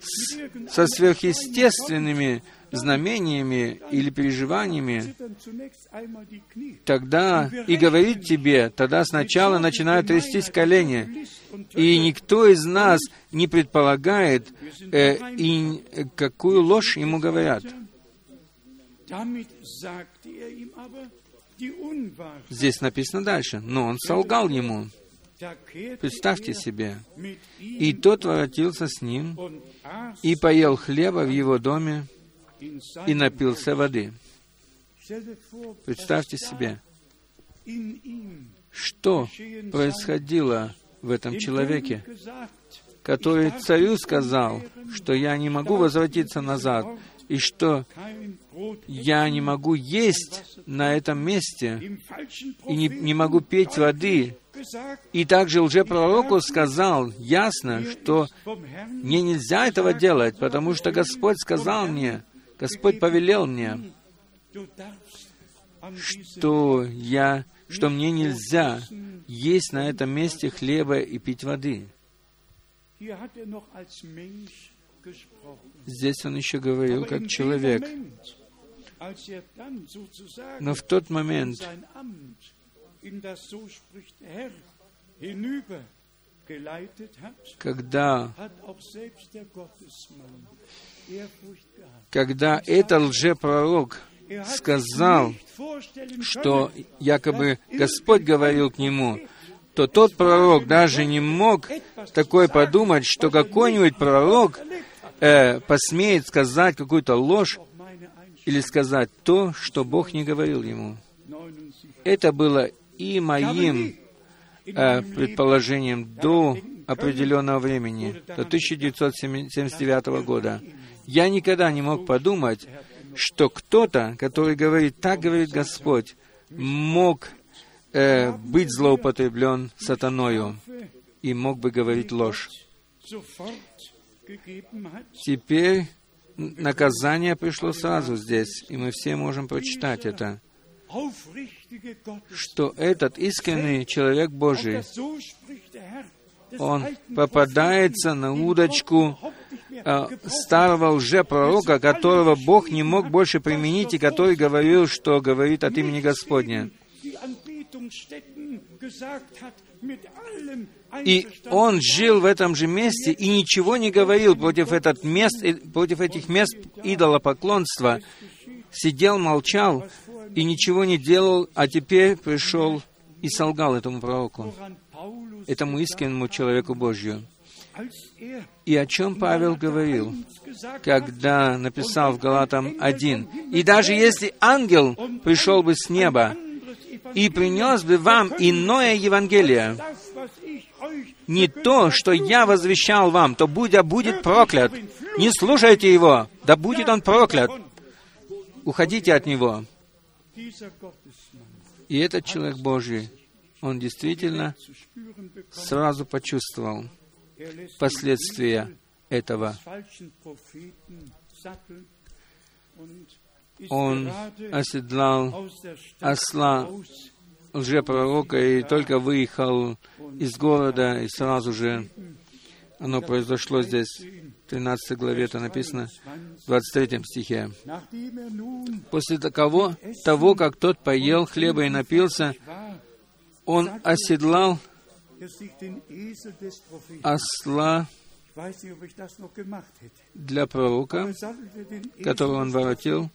с, со сверхъестественными знамениями или переживаниями, тогда и говорит тебе, тогда сначала начинают трястись колени, и никто из нас не предполагает, э, и какую ложь ему говорят. Здесь написано дальше, но он солгал ему. Представьте себе. И тот воротился с ним и поел хлеба в его доме и напился воды. Представьте себе, что происходило в этом человеке, который царю сказал, что я не могу возвратиться назад, и что я не могу есть на этом месте, и не, не могу пить воды. И также лжепророку сказал ясно, что мне нельзя этого делать, потому что Господь сказал мне, Господь повелел мне, что я, что мне нельзя есть на этом месте хлеба и пить воды. Здесь он еще говорил как человек. Но в тот момент, когда, когда этот лжепророк сказал, что якобы Господь говорил к нему, то тот пророк даже не мог такое подумать, что какой-нибудь пророк э, посмеет сказать какую-то ложь или сказать то, что Бог не говорил ему. Это было и моим э, предположением до определенного времени, до 1979 года. Я никогда не мог подумать, что кто-то, который говорит, так говорит Господь, мог э, быть злоупотреблен сатаною и мог бы говорить ложь. Теперь наказание пришло сразу здесь, и мы все можем прочитать это, что этот искренний человек Божий, он попадается на удочку э, старого лжепророка, которого Бог не мог больше применить, и который говорил, что говорит от имени Господня. И он жил в этом же месте и ничего не говорил против, этот мест, против этих мест идолопоклонства. Сидел, молчал и ничего не делал, а теперь пришел и солгал этому пророку, этому искреннему человеку Божью. И о чем Павел говорил, когда написал в Галатам 1. «И даже если ангел пришел бы с неба и принес бы вам иное Евангелие, не то, что я возвещал вам, то будь будет проклят. Не слушайте его, да будет он проклят. Уходите от него. И этот человек Божий, он действительно сразу почувствовал, последствия этого. Он оседлал осла лжепророка и только выехал из города, и сразу же оно произошло здесь, в 13 главе это написано, в 23 стихе. После того, того, как тот поел хлеба и напился, он оседлал осла для пророка, которого он воротил.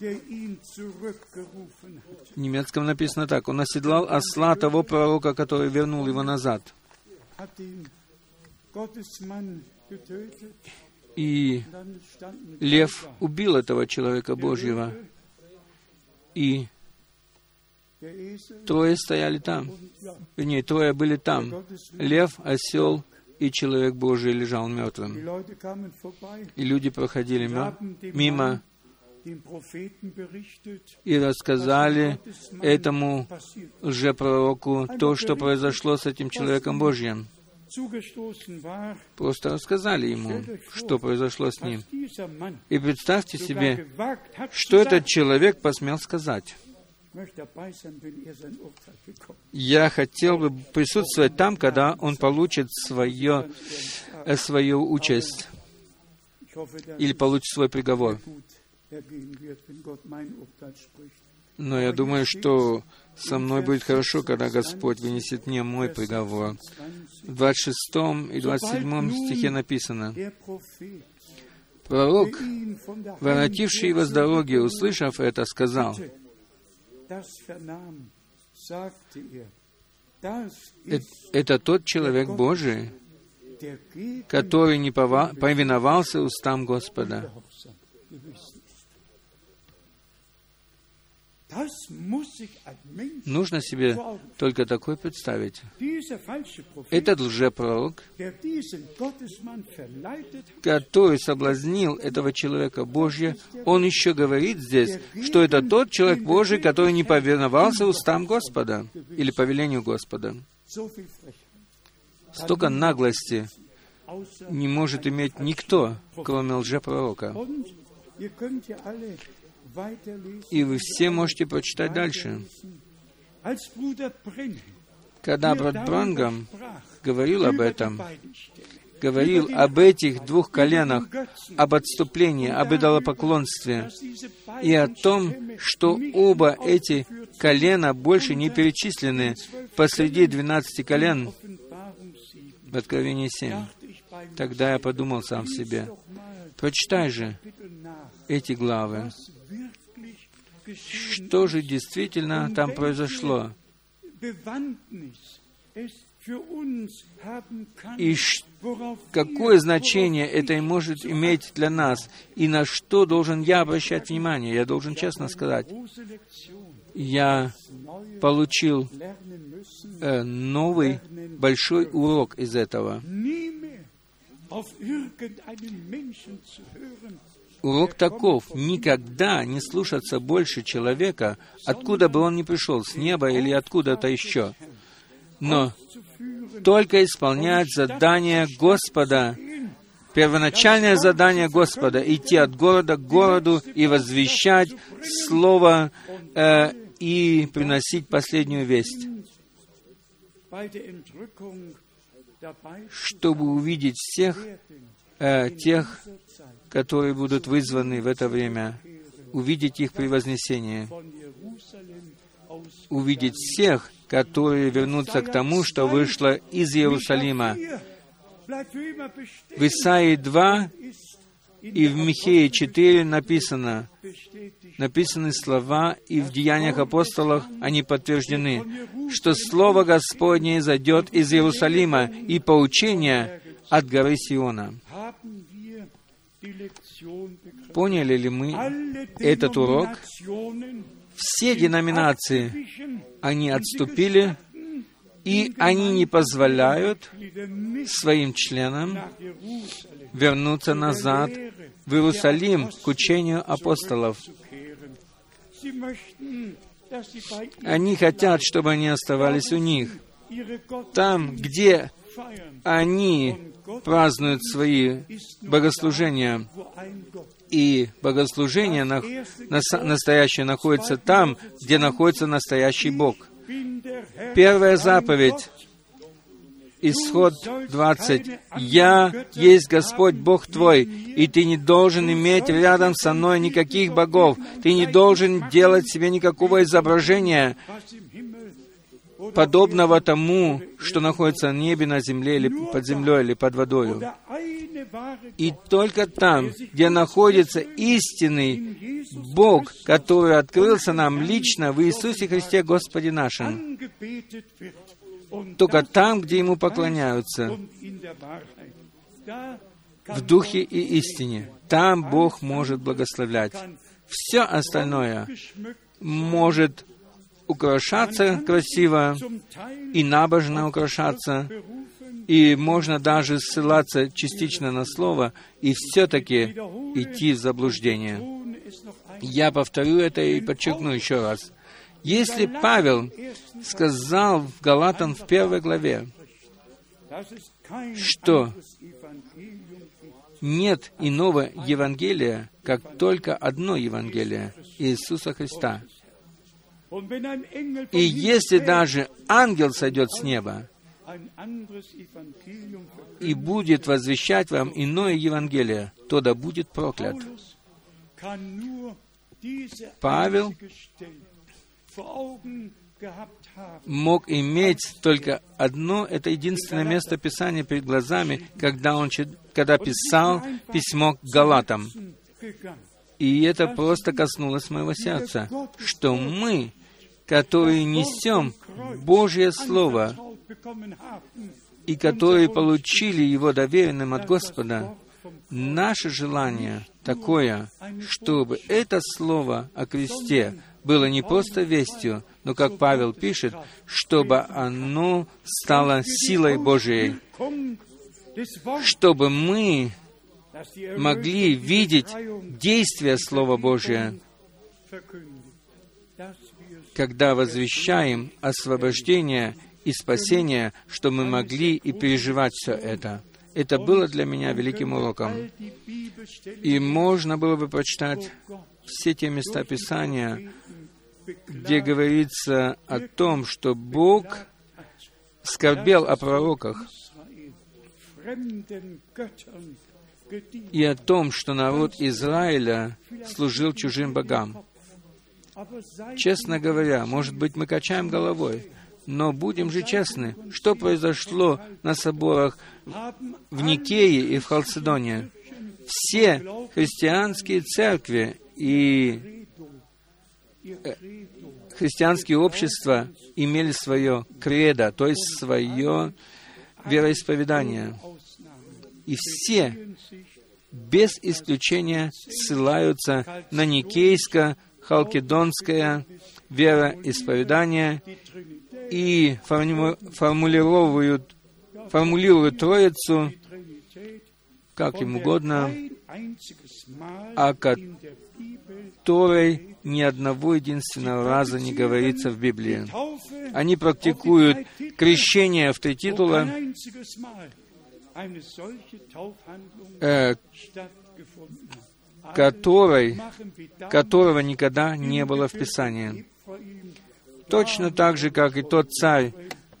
В немецком написано так. Он оседлал осла того пророка, который вернул его назад. И лев убил этого человека Божьего. И трое стояли там. Вернее, трое были там. Лев, осел и человек Божий лежал мертвым. И люди проходили мимо и рассказали этому лжепророку то, что произошло с этим человеком Божьим. Просто рассказали ему, что произошло с ним. И представьте себе, что этот человек посмел сказать. Я хотел бы присутствовать там, когда он получит свое, э, свою участь или получит свой приговор. Но я думаю, что со мной будет хорошо, когда Господь вынесет мне мой приговор. В 26 и 27 стихе написано, Пророк, воротивший его с дороги, услышав это, сказал, это тот человек Божий, который не повиновался устам Господа. Нужно себе только такое представить. Этот лжепророк, который соблазнил этого человека Божьего, он еще говорит здесь, что это тот человек Божий, который не повиновался устам Господа или повелению Господа. Столько наглости не может иметь никто, кроме лжепророка. И вы все можете прочитать дальше. Когда брат Брангам говорил об этом, говорил об этих двух коленах, об отступлении, об идолопоклонстве, и о том, что оба эти колена больше не перечислены посреди двенадцати колен в Откровении 7. Тогда я подумал сам себе, прочитай же эти главы, что же действительно там произошло? И какое значение это может иметь для нас? И на что должен я обращать внимание? Я должен честно сказать, я получил э, новый большой урок из этого. Урок таков — никогда не слушаться больше человека, откуда бы он ни пришел, с неба или откуда-то еще, но только исполнять задание Господа, первоначальное задание Господа — идти от города к городу и возвещать Слово э, и приносить последнюю весть, чтобы увидеть всех э, тех, которые будут вызваны в это время, увидеть их при вознесении, увидеть всех, которые вернутся к тому, что вышло из Иерусалима. В Исаии 2 и в Михее 4 написано, написаны слова, и в Деяниях апостолов они подтверждены, что Слово Господне зайдет из Иерусалима и поучение от горы Сиона. Поняли ли мы этот урок? Все деноминации, они отступили, и они не позволяют своим членам вернуться назад в Иерусалим к учению апостолов. Они хотят, чтобы они оставались у них. Там, где они празднуют свои богослужения, и богослужение на, на, настоящее находится там, где находится настоящий Бог. Первая заповедь Исход 20. «Я есть Господь Бог твой, и ты не должен иметь рядом со мной никаких богов. Ты не должен делать себе никакого изображения, подобного тому, что находится на небе, на земле, или под землей, или под водою. И только там, где находится истинный Бог, который открылся нам лично в Иисусе Христе Господе нашем, только там, где Ему поклоняются, в Духе и истине, там Бог может благословлять. Все остальное может украшаться красиво и набожно украшаться, и можно даже ссылаться частично на слово и все-таки идти в заблуждение. Я повторю это и подчеркну еще раз. Если Павел сказал в Галатам в первой главе, что нет иного Евангелия, как только одно Евангелие Иисуса Христа. И если даже ангел сойдет с неба и будет возвещать вам иное Евангелие, то да будет проклят. Павел мог иметь только одно, это единственное место Писания перед глазами, когда он когда писал письмо к Галатам. И это просто коснулось моего сердца, что мы, которые несем Божье Слово и которые получили его доверенным от Господа, наше желание такое, чтобы это Слово о кресте было не просто вестью, но, как Павел пишет, чтобы оно стало силой Божией, чтобы мы могли видеть действие Слова Божия, когда возвещаем освобождение и спасение, что мы могли и переживать все это. Это было для меня великим уроком. И можно было бы прочитать все те места Писания, где говорится о том, что Бог скорбел о пророках и о том, что народ Израиля служил чужим богам. Честно говоря, может быть, мы качаем головой, но будем же честны, что произошло на соборах в Никее и в Халцедоне? Все христианские церкви и э, христианские общества имели свое кредо, то есть свое вероисповедание. И все, без исключения, ссылаются на никейско-халкидонское вероисповедание и формулируют, формулируют Троицу как им угодно, о которой ни одного единственного раза не говорится в Библии. Они практикуют крещение в три титула, э, которой, которого никогда не было в Писании. Точно так же, как и тот царь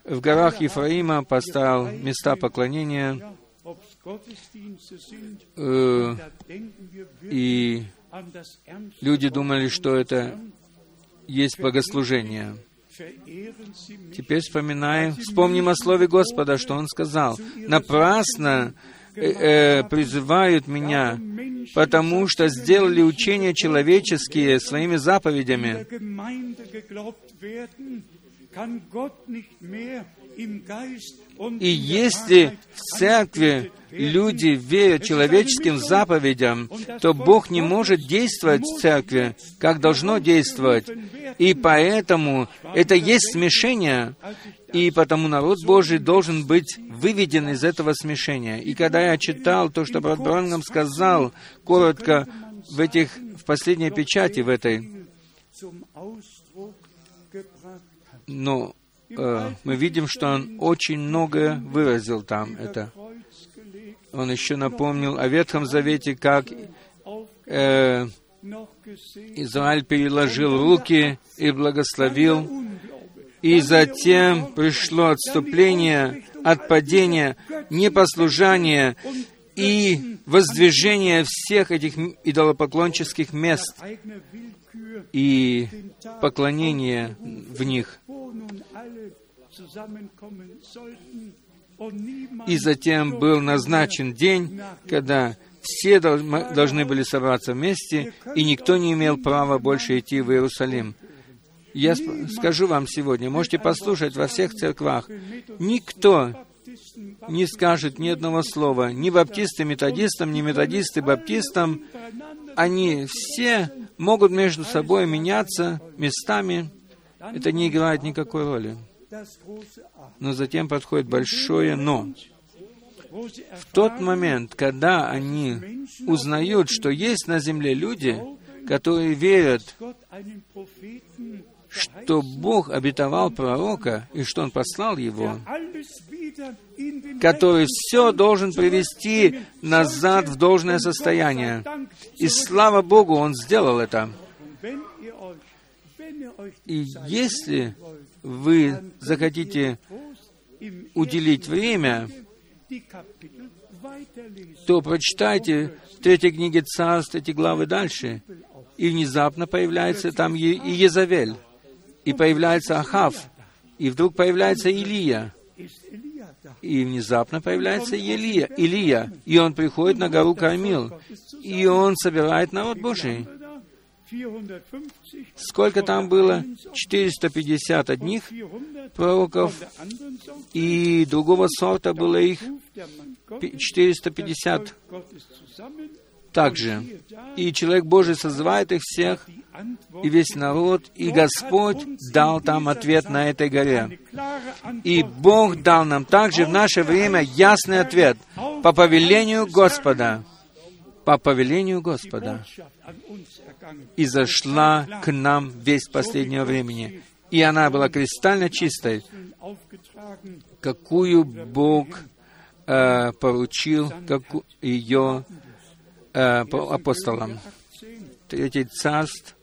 в горах Ефраима поставил места поклонения, э, и люди думали, что это есть богослужение. Теперь вспоминаем, вспомним о слове Господа, что Он сказал. «Напрасно э, э, призывают меня, потому что сделали учения человеческие своими заповедями». И если в церкви люди верят человеческим заповедям, то Бог не может действовать в церкви, как должно действовать. И поэтому это есть смешение, и потому народ Божий должен быть выведен из этого смешения. И когда я читал то, что брат Брангам сказал, коротко в этих, в последней печати в этой, но э, мы видим, что он очень многое выразил там это. Он еще напомнил о Ветхом Завете, как э, Израиль переложил руки и благословил, и затем пришло отступление от падения, непослужания и воздвижение всех этих идолопоклонческих мест и поклонение в них. И затем был назначен день, когда все должны были собраться вместе, и никто не имел права больше идти в Иерусалим. Я скажу вам сегодня, можете послушать во всех церквах, никто не скажет ни одного слова, ни баптисты методистам, ни методисты баптистам. Они все могут между собой меняться местами. Это не играет никакой роли. Но затем подходит большое «но». В тот момент, когда они узнают, что есть на земле люди, которые верят, что Бог обетовал пророка и что Он послал его, который все должен привести назад в должное состояние. И слава Богу, Он сделал это. И если вы захотите уделить время, то прочитайте в третьей книге Царств эти главы дальше, и внезапно появляется там и Езавель, и появляется Ахав, и вдруг появляется Илия, и внезапно появляется Илия, Илия, и он приходит на гору Кармил, и он собирает народ Божий. Сколько там было? 450 одних пророков, и другого сорта было их 450 также. И человек Божий созывает их всех, и весь народ, и Господь дал там ответ на этой горе. И Бог дал нам также в наше время ясный ответ по повелению Господа. По повелению Господа. И зашла к нам весь последнего времени. И она была кристально чистой, какую Бог э, поручил как ее э, апостолам. Третий царств,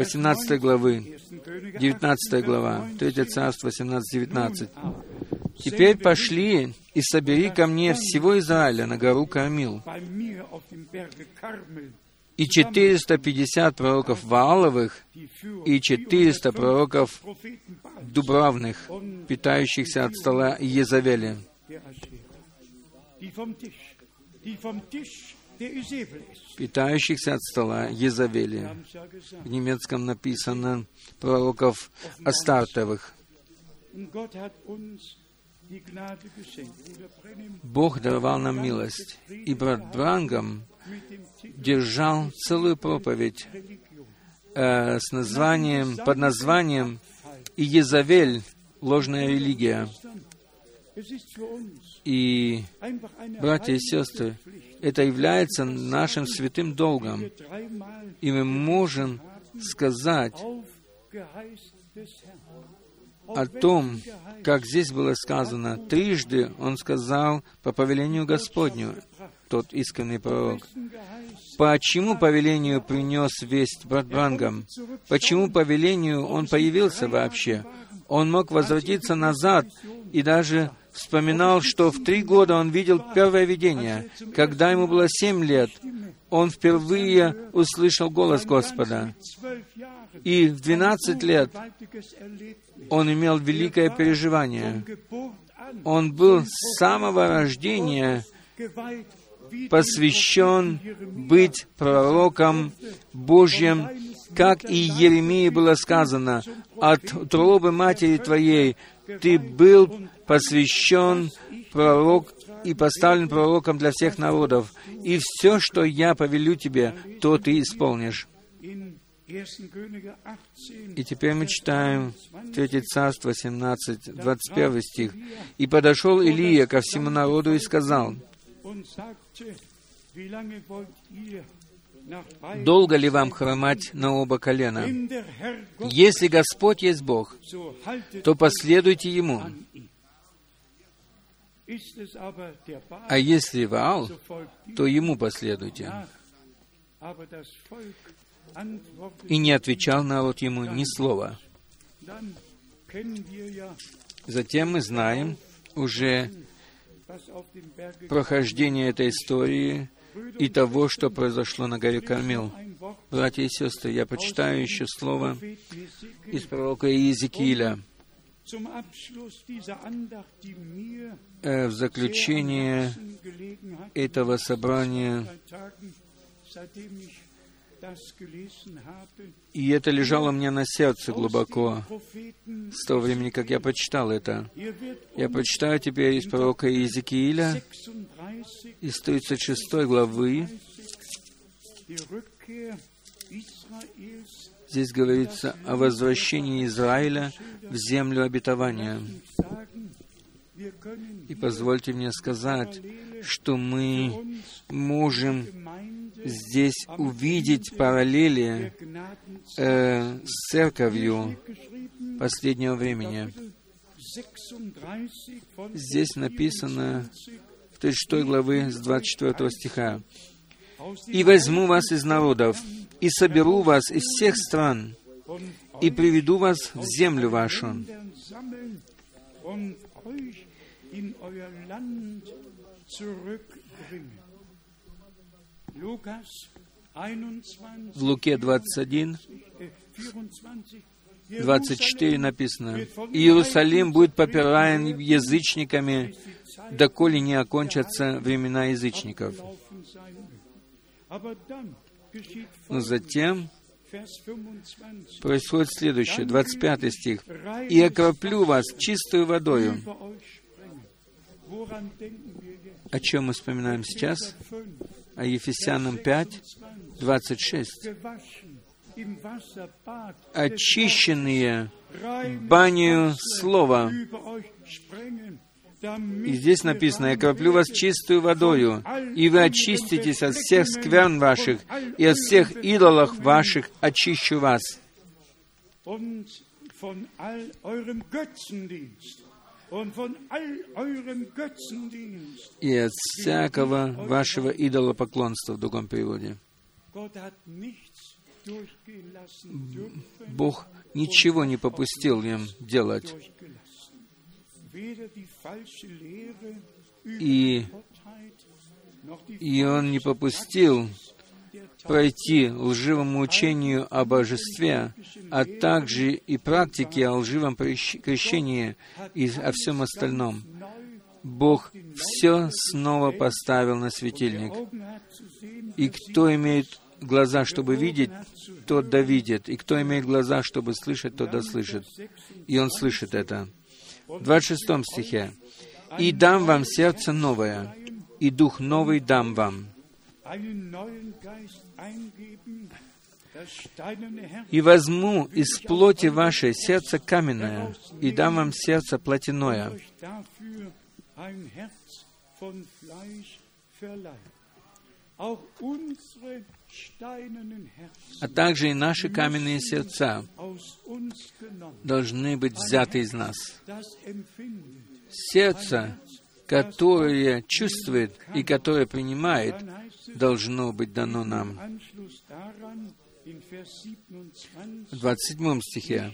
18 главы, 19 глава, 3 царство, 18-19. «Теперь пошли и собери ко мне всего Израиля на гору Кармил, и 450 пророков Вааловых, и 400 пророков Дубравных, питающихся от стола Езавели, питающихся от стола Езавели. В немецком написано пророков Астартовых. Бог даровал нам милость, и брат Брангам держал целую проповедь э, с названием, под названием «Иезавель. Ложная религия». И, братья и сестры, это является нашим святым долгом. И мы можем сказать о том, как здесь было сказано, трижды он сказал по повелению Господню, тот искренний пророк. Почему по велению принес весть брат Брангам? Почему по велению он появился вообще? Он мог возвратиться назад и даже вспоминал, что в три года он видел первое видение. Когда ему было семь лет, он впервые услышал голос Господа. И в двенадцать лет он имел великое переживание. Он был с самого рождения посвящен быть пророком Божьим, как и Еремии было сказано, «От утробы матери твоей ты был посвящен пророк и поставлен пророком для всех народов, и все, что я повелю тебе, то ты исполнишь». И теперь мы читаем 3 Царство 17, 21 стих. «И подошел Илия ко всему народу и сказал, Долго ли вам хромать на оба колена? Если Господь есть Бог, то последуйте Ему. А если Ваал, то ему последуйте. И не отвечал народ ему ни слова. Затем мы знаем уже прохождение этой истории и того, что произошло на горе Кармил. Братья и сестры, я почитаю еще слово из пророка Иезекииля. Э, в заключение этого собрания и это лежало мне на сердце глубоко с того времени, как я прочитал это. Я прочитаю теперь из пророка Иезекииля, из 36 главы. Здесь говорится о возвращении Израиля в землю обетования. И позвольте мне сказать, что мы можем здесь увидеть параллели э, с церковью последнего времени. Здесь написано в 36 главы с 24 стиха. «И возьму вас из народов, и соберу вас из всех стран, и приведу вас в землю вашу, в Луке 21, 24 написано, «Иерусалим будет попираем язычниками, доколе не окончатся времена язычников». Но затем происходит следующее, 25 стих. «И окроплю вас чистую водою». О чем мы вспоминаем сейчас? О Ефесянам 5, 26. «Очищенные баню слова». И здесь написано, «Я кроплю вас чистую водою, и вы очиститесь от всех скверн ваших, и от всех идолов ваших очищу вас» и от всякого вашего идолопоклонства в другом переводе. Бог ничего не попустил им делать. И, и Он не попустил пройти лживому учению о божестве, а также и практике о лживом крещении и о всем остальном. Бог все снова поставил на светильник. И кто имеет глаза, чтобы видеть, тот да видит. И кто имеет глаза, чтобы слышать, тот да слышит. И он слышит это. В 26 стихе. «И дам вам сердце новое, и дух новый дам вам, и возьму из плоти вашей сердце каменное, и дам вам сердце плотяное. А также и наши каменные сердца должны быть взяты из нас. Сердце, которое чувствует и которое принимает, должно быть дано нам. В 27 стихе.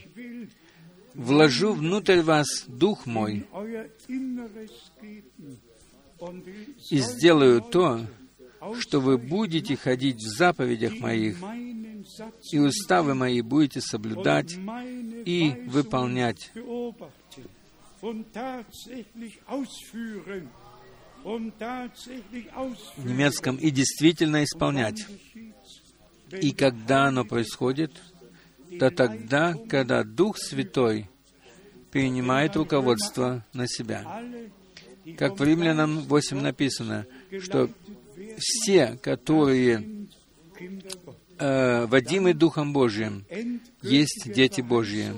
«Вложу внутрь вас Дух мой и сделаю то, что вы будете ходить в заповедях моих, и уставы мои будете соблюдать и выполнять, в немецком и действительно исполнять. И когда оно происходит, то тогда, когда Дух Святой принимает руководство на себя. Как в Римлянам 8 написано, что все, которые э, водимы Духом Божиим, есть дети Божьи.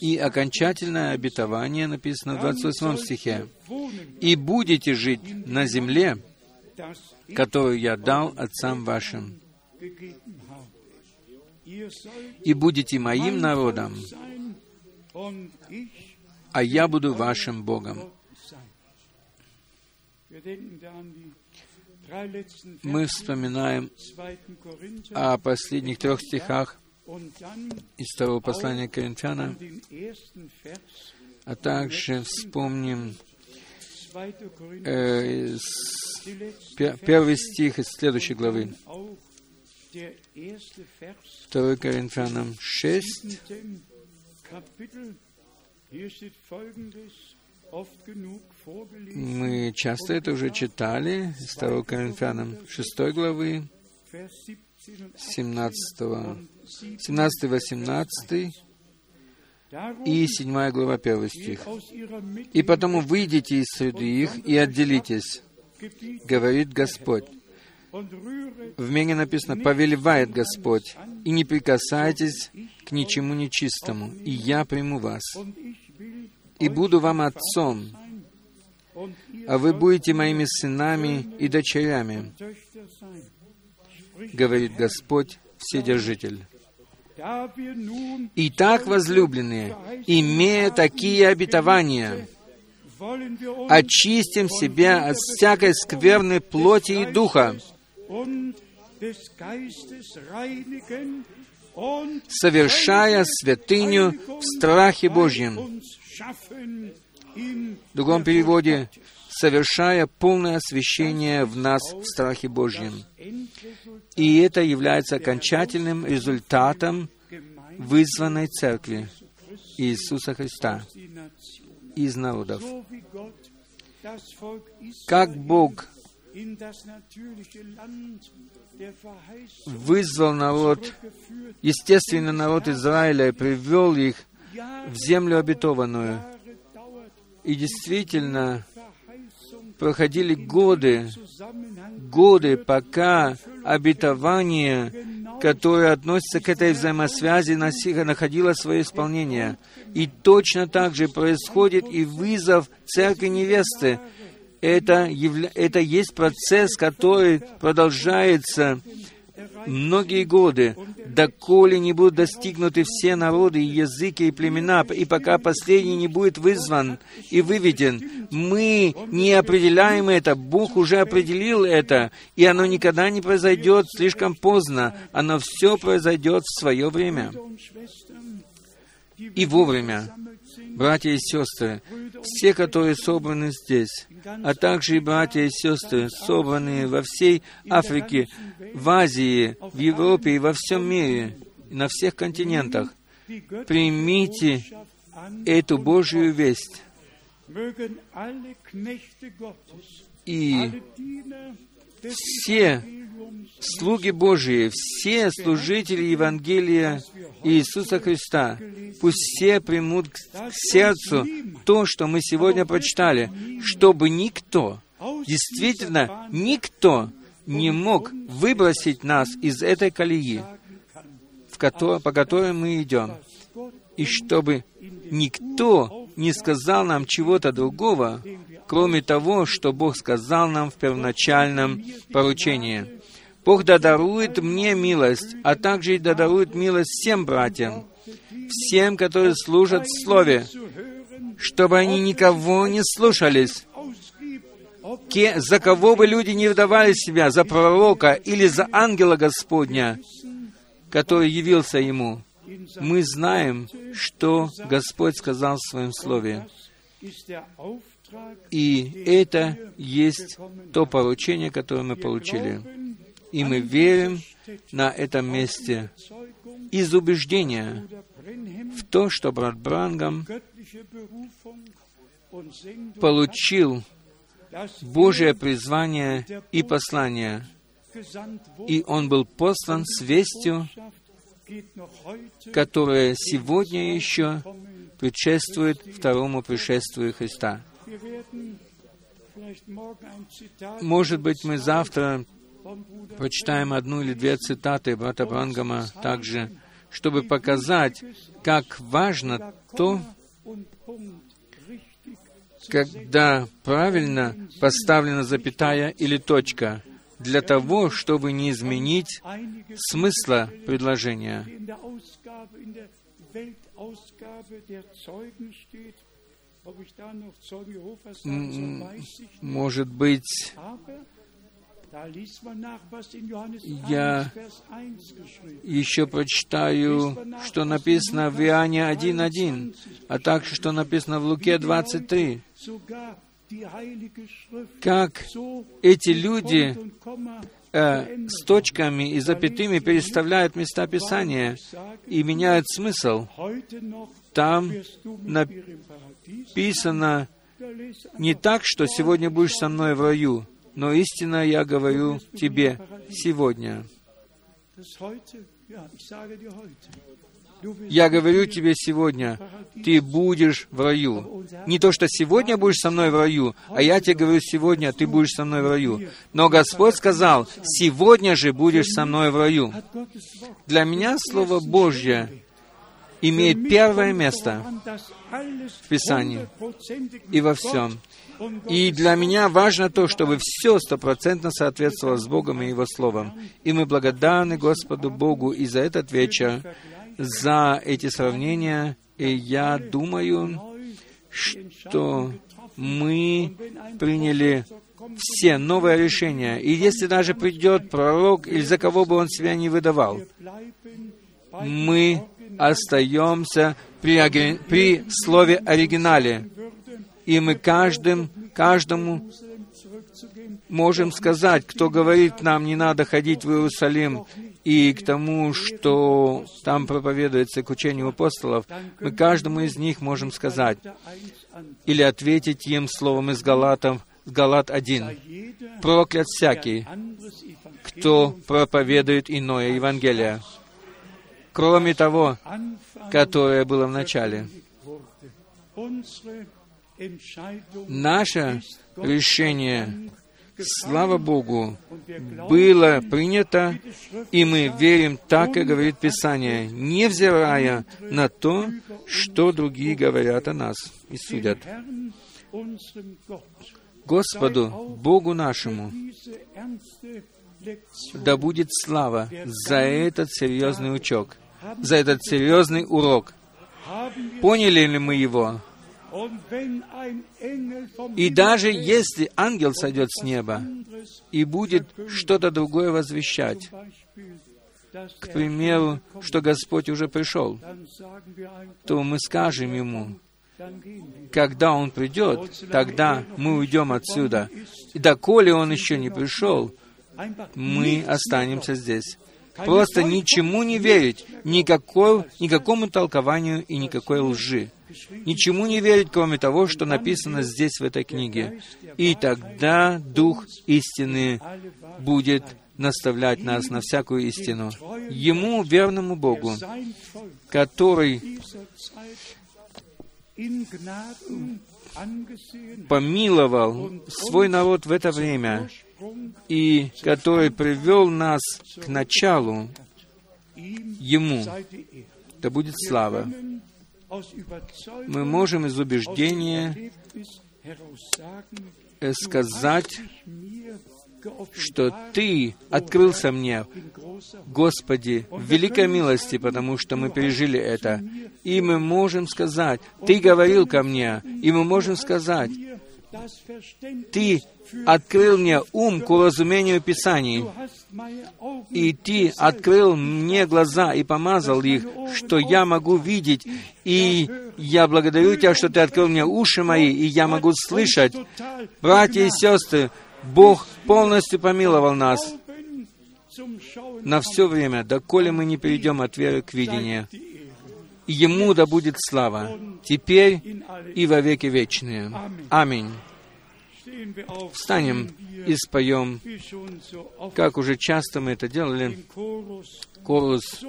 И окончательное обетование написано в 28 стихе. «И будете жить на земле, которую я дал отцам вашим». и будете моим народом, а я буду вашим Богом. Мы вспоминаем о последних трех стихах из второго послания Коринфянам, а также вспомним э, первый стих из следующей главы. 2 Коринфянам 6. Мы часто это уже читали, из 2 Коринфянам 6 главы, 17, 17-18 и 7 глава 1 стих. «И потому выйдите из среды их и отделитесь, говорит Господь. В Мене написано, повелевает Господь, и не прикасайтесь к ничему нечистому, и я приму вас, и буду вам отцом, а вы будете моими сынами и дочерями, говорит Господь Вседержитель. Итак, возлюбленные, имея такие обетования, очистим себя от всякой скверной плоти и духа, совершая святыню в страхе Божьем. В другом переводе совершая полное освящение в нас в страхе Божьем. И это является окончательным результатом вызванной Церкви Иисуса Христа из народов. Как Бог вызвал народ, естественно, народ Израиля, и привел их в землю обетованную. И действительно, проходили годы, годы, пока обетование, которое относится к этой взаимосвязи, находило свое исполнение. И точно так же происходит и вызов церкви невесты. Это, явля... это есть процесс, который продолжается многие годы, доколе не будут достигнуты все народы и языки и племена, и пока последний не будет вызван и выведен. Мы не определяем это, Бог уже определил это, и оно никогда не произойдет слишком поздно, оно все произойдет в свое время и вовремя. Братья и сестры, все, которые собраны здесь, а также и братья и сестры, собранные во всей Африке, в Азии, в Европе и во всем мире, на всех континентах, примите эту Божью весть. И все слуги Божии, все служители Евангелия Иисуса Христа, пусть все примут к сердцу то, что мы сегодня прочитали, чтобы никто, действительно никто не мог выбросить нас из этой колеи, в которой, по которой мы идем, и чтобы никто не сказал нам чего-то другого, кроме того, что Бог сказал нам в первоначальном поручении. Бог додарует мне милость, а также и додарует милость всем братьям, всем, которые служат в Слове, чтобы они никого не слушались, за кого бы люди не выдавали себя, за пророка или за ангела Господня, который явился ему. Мы знаем, что Господь сказал в Своем Слове. И это есть то поручение, которое мы получили. И мы верим на этом месте из убеждения в то, что брат Брангам получил Божие призвание и послание, и он был послан с вестью, которая сегодня еще предшествует второму пришествию Христа. Может быть, мы завтра прочитаем одну или две цитаты брата Брангама также, чтобы показать, как важно то, когда правильно поставлена запятая или точка, для того, чтобы не изменить смысла предложения. Может быть, Я 1, Vers 1 geschrieben еще прочитаю, что написано в Иоанне 1.1, а также, что написано в Луке 23. Sogar die Heilige Schrift Как эти люди э, с точками и запятыми переставляют места Писания и меняют смысл. Там написано не так, что сегодня будешь со мной в раю, но истинно я говорю тебе сегодня. Я говорю тебе сегодня, ты будешь в раю. Не то, что сегодня будешь со мной в раю, а я тебе говорю сегодня, ты будешь со мной в раю. Но Господь сказал, сегодня же будешь со мной в раю. Для меня Слово Божье имеет первое место в Писании и во всем. И для меня важно то, чтобы все стопроцентно соответствовало с Богом и Его Словом. И мы благодарны Господу Богу и за этот вечер, за эти сравнения. И я думаю, что мы приняли все новые решения. И если даже придет пророк, или за кого бы он себя не выдавал, мы остаемся при, при слове оригинале. И мы каждым, каждому можем сказать, кто говорит нам, не надо ходить в Иерусалим, и к тому, что там проповедуется к учению апостолов, мы каждому из них можем сказать, или ответить им словом из Галатов, Галат 1. jeder Проклят всякий, кто проповедует иное Евангелие, кроме того, которое было в начале. Наше решение, слава Богу, было принято, и мы верим так, как говорит Писание, невзирая на то, что другие говорят о нас и судят. Господу, Богу нашему, да будет слава за этот серьезный учок, за этот серьезный урок. Поняли ли мы его? И даже если ангел сойдет с неба и будет что-то другое возвещать, к примеру, что Господь уже пришел, то мы скажем ему, когда Он придет, тогда мы уйдем отсюда. И доколе Он еще не пришел, мы останемся здесь. Просто ничему не верить, никакой, никакому толкованию и никакой лжи. Ничему не верить, кроме того, что написано здесь, в этой книге. И тогда Дух истины будет наставлять нас на всякую истину. Ему, верному Богу, который помиловал свой народ в это время и который привел нас к началу Ему, да будет слава. Мы можем из убеждения э, сказать, что Ты открылся мне, Господи, в великой милости, потому что мы пережили это. И мы можем сказать, Ты говорил ко мне, и мы можем сказать, Ты открыл мне ум к уразумению Писаний, и Ты открыл мне глаза и помазал их, что я могу видеть, и я благодарю Тебя, что Ты открыл мне уши мои, и я могу слышать. Братья и сестры, Бог полностью помиловал нас на все время, доколе мы не перейдем от веры к видению. Ему да будет слава, теперь и во веки вечные. Аминь. Встанем и споем, как уже часто мы это делали, корус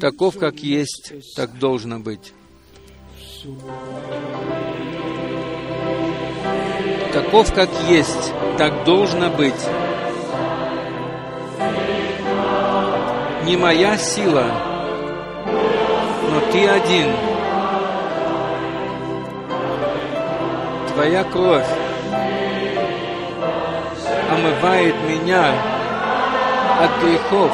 «Таков, как есть, так должно быть». Таков, как есть, так должно быть. Не моя сила, но Ты один. Твоя кровь омывает меня от грехов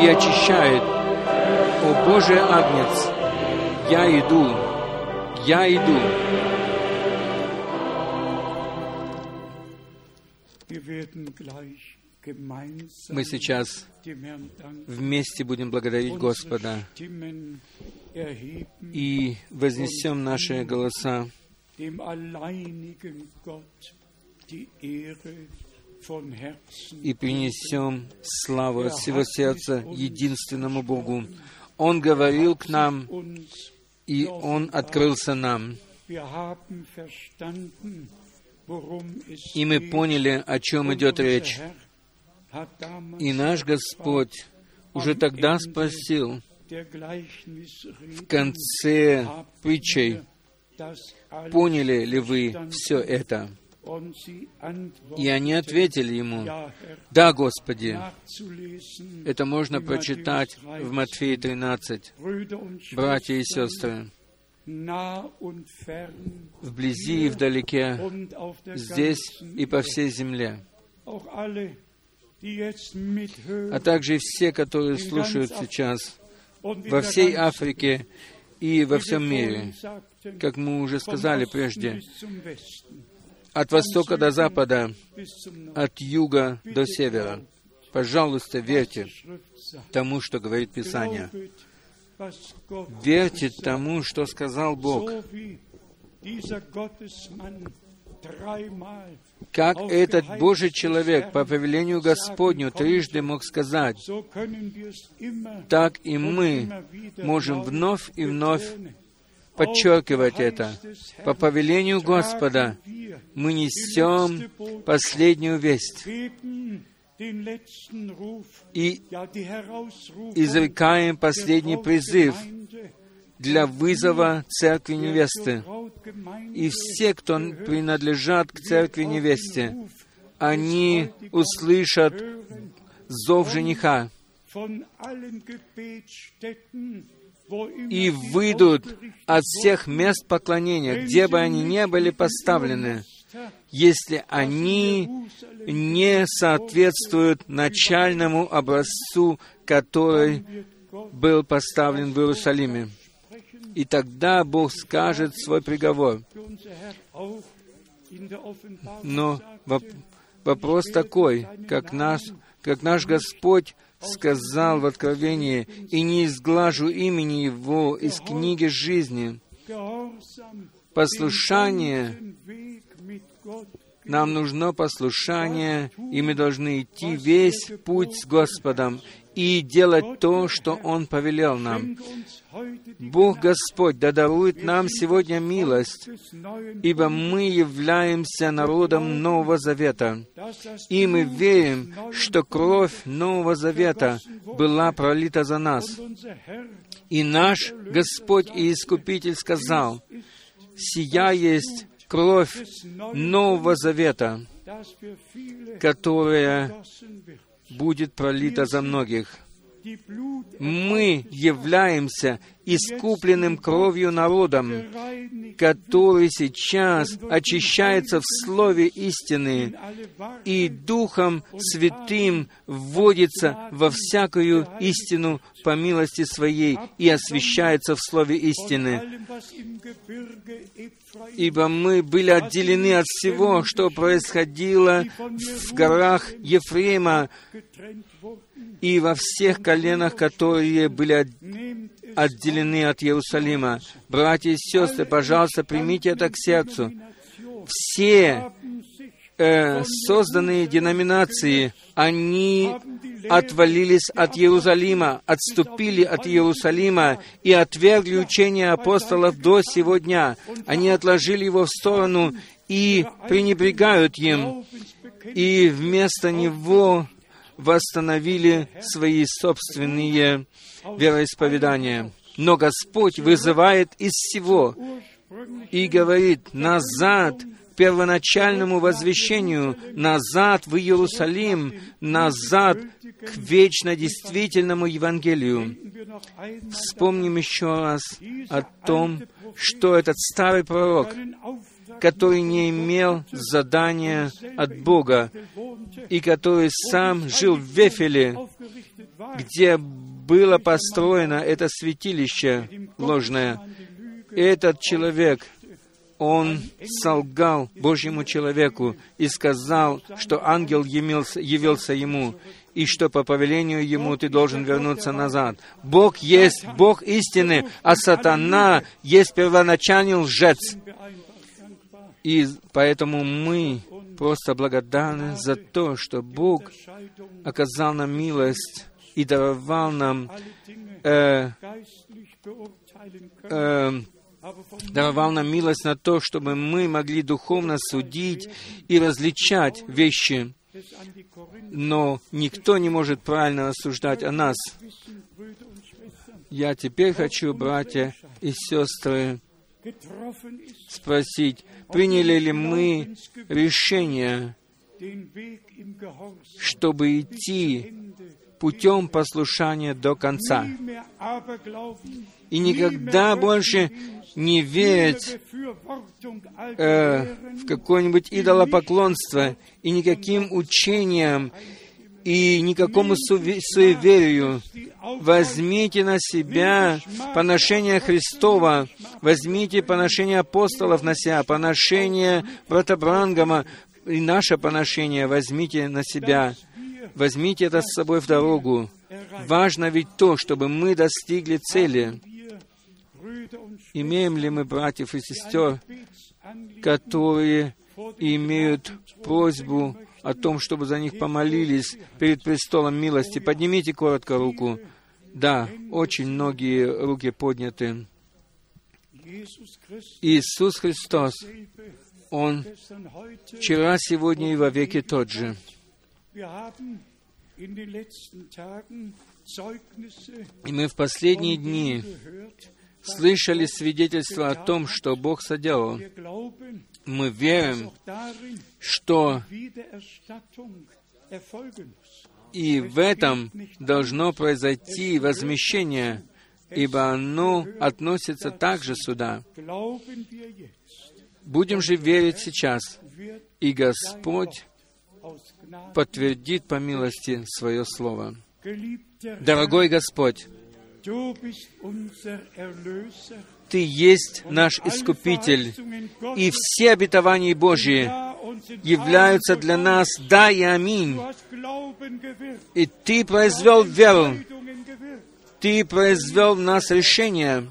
и очищает. О Божий Агнец, я иду, я иду. Мы сейчас вместе будем благодарить Господа и вознесем наши голоса и принесем славу от всего сердца единственному Богу. Он говорил к нам, и Он открылся нам. И мы поняли, о чем идет речь. И наш Господь уже тогда спросил, в конце притчей, поняли ли вы все это? И они ответили ему, «Да, Господи». Это можно прочитать в Матфея 13. Братья и сестры, вблизи и вдалеке, здесь и по всей земле, а также все, которые слушают сейчас во всей Африке и во всем мире, как мы уже сказали прежде, от востока до запада, от юга до севера. Пожалуйста, верьте тому, что говорит Писание. Верьте тому, что сказал Бог. Как этот Божий человек по повелению Господню трижды мог сказать, так и мы можем вновь и вновь подчеркивать это. По повелению Господа мы несем последнюю весть и изрекаем последний призыв для вызова церкви невесты. И все, кто принадлежат к церкви невесте, они услышат зов жениха и выйдут от всех мест поклонения, где бы они ни были поставлены, если они не соответствуют начальному образцу, который был поставлен в Иерусалиме. И тогда Бог скажет свой приговор. Но вопрос такой, как наш, как наш Господь сказал в Откровении, «И не изглажу имени Его из книги жизни». Послушание, нам нужно послушание, и мы должны идти весь путь с Господом и делать то, что Он повелел нам. Бог Господь да дарует нам сегодня милость, ибо мы являемся народом Нового Завета, и мы верим, что кровь Нового Завета была пролита за нас. И наш Господь и Искупитель сказал, «Сия есть кровь Нового Завета, которая будет пролита за многих. Мы являемся искупленным кровью народом, который сейчас очищается в Слове истины и Духом Святым вводится во всякую истину по милости Своей и освящается в Слове истины. Ибо мы были отделены от всего, что происходило в горах Ефрема и во всех коленах, которые были отделены от Иерусалима. Братья и сестры, пожалуйста, примите это к сердцу. Все э, созданные деноминации, они отвалились от Иерусалима, отступили от Иерусалима и отвергли учение апостолов до сегодня. Они отложили его в сторону и пренебрегают им, и вместо него восстановили свои собственные вероисповедания. Но Господь вызывает из всего и говорит назад к первоначальному возвещению, назад в Иерусалим, назад к вечно действительному Евангелию. Вспомним еще раз о том, что этот старый пророк который не имел задания от Бога, и который сам жил в Вефеле, где было построено это святилище ложное. Этот человек, он солгал Божьему человеку и сказал, что ангел явился, явился ему, и что по повелению ему ты должен вернуться назад. Бог есть Бог истины, а сатана есть первоначальный лжец. И поэтому мы просто благодарны за то, что Бог оказал нам милость и даровал нам э, э, даровал нам милость на то, чтобы мы могли духовно судить и различать вещи. Но никто не может правильно рассуждать о нас. Я теперь хочу, братья и сестры, спросить, приняли ли мы решение, чтобы идти путем послушания до конца. И никогда больше не верить э, в какое-нибудь идолопоклонство и никаким учениям и никакому суеверию. Возьмите на себя поношение Христова, возьмите поношение апостолов на себя, поношение брата Брангама и наше поношение возьмите на себя. Возьмите это с собой в дорогу. Важно ведь то, чтобы мы достигли цели. Имеем ли мы братьев и сестер, которые имеют просьбу о том, чтобы за них помолились перед престолом милости? Поднимите коротко руку. Да, очень многие руки подняты. Иисус Христос, Он вчера, сегодня и во веки тот же. И мы в последние дни слышали свидетельство о том, что Бог соделал. Мы верим, что и в этом должно произойти возмещение, ибо оно относится также сюда. Будем же верить сейчас, и Господь подтвердит по милости свое слово. Дорогой Господь, Ты есть наш Искупитель, и все обетования Божьи являются для нас «да» и «аминь». И Ты произвел веру, Ты произвел в нас решение.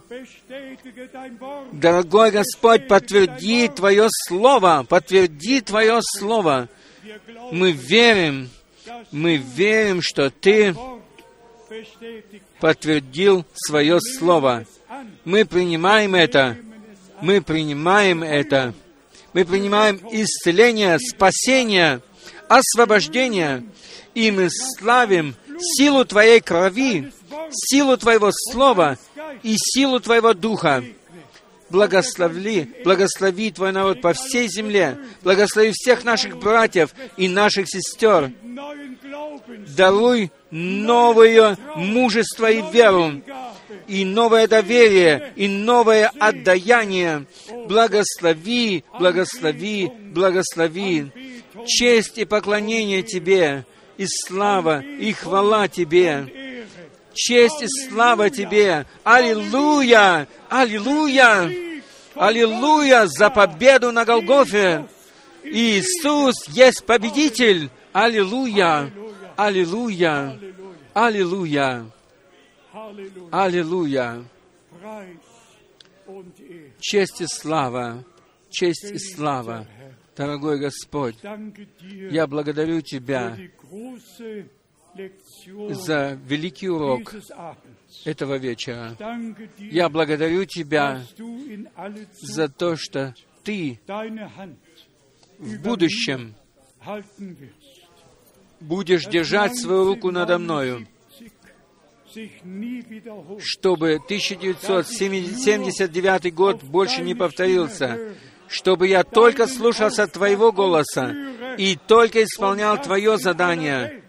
Дорогой Господь, подтверди Твое Слово, подтверди Твое Слово. Мы верим, мы верим, что Ты подтвердил свое слово. Мы принимаем это. Мы принимаем это. Мы принимаем исцеление, спасение, освобождение. И мы славим силу Твоей крови, силу Твоего Слова и силу Твоего Духа благослови, благослови Твой народ по всей земле, благослови всех наших братьев и наших сестер. Даруй новое мужество и веру, и новое доверие, и новое отдаяние. Благослови, благослови, благослови. Честь и поклонение Тебе, и слава, и хвала Тебе честь и слава Тебе. Аллилуйя! Аллилуйя! Аллилуйя за победу на Голгофе! Иисус есть победитель! Аллилуйя! Аллилуйя! Аллилуйя! Аллилуйя! Честь и слава! Честь и слава! Дорогой Господь, я благодарю Тебя за великий урок этого вечера. Я благодарю Тебя за то, что Ты в будущем будешь держать свою руку надо мною, чтобы 1979 год больше не повторился, чтобы я только слушался Твоего голоса и только исполнял Твое задание,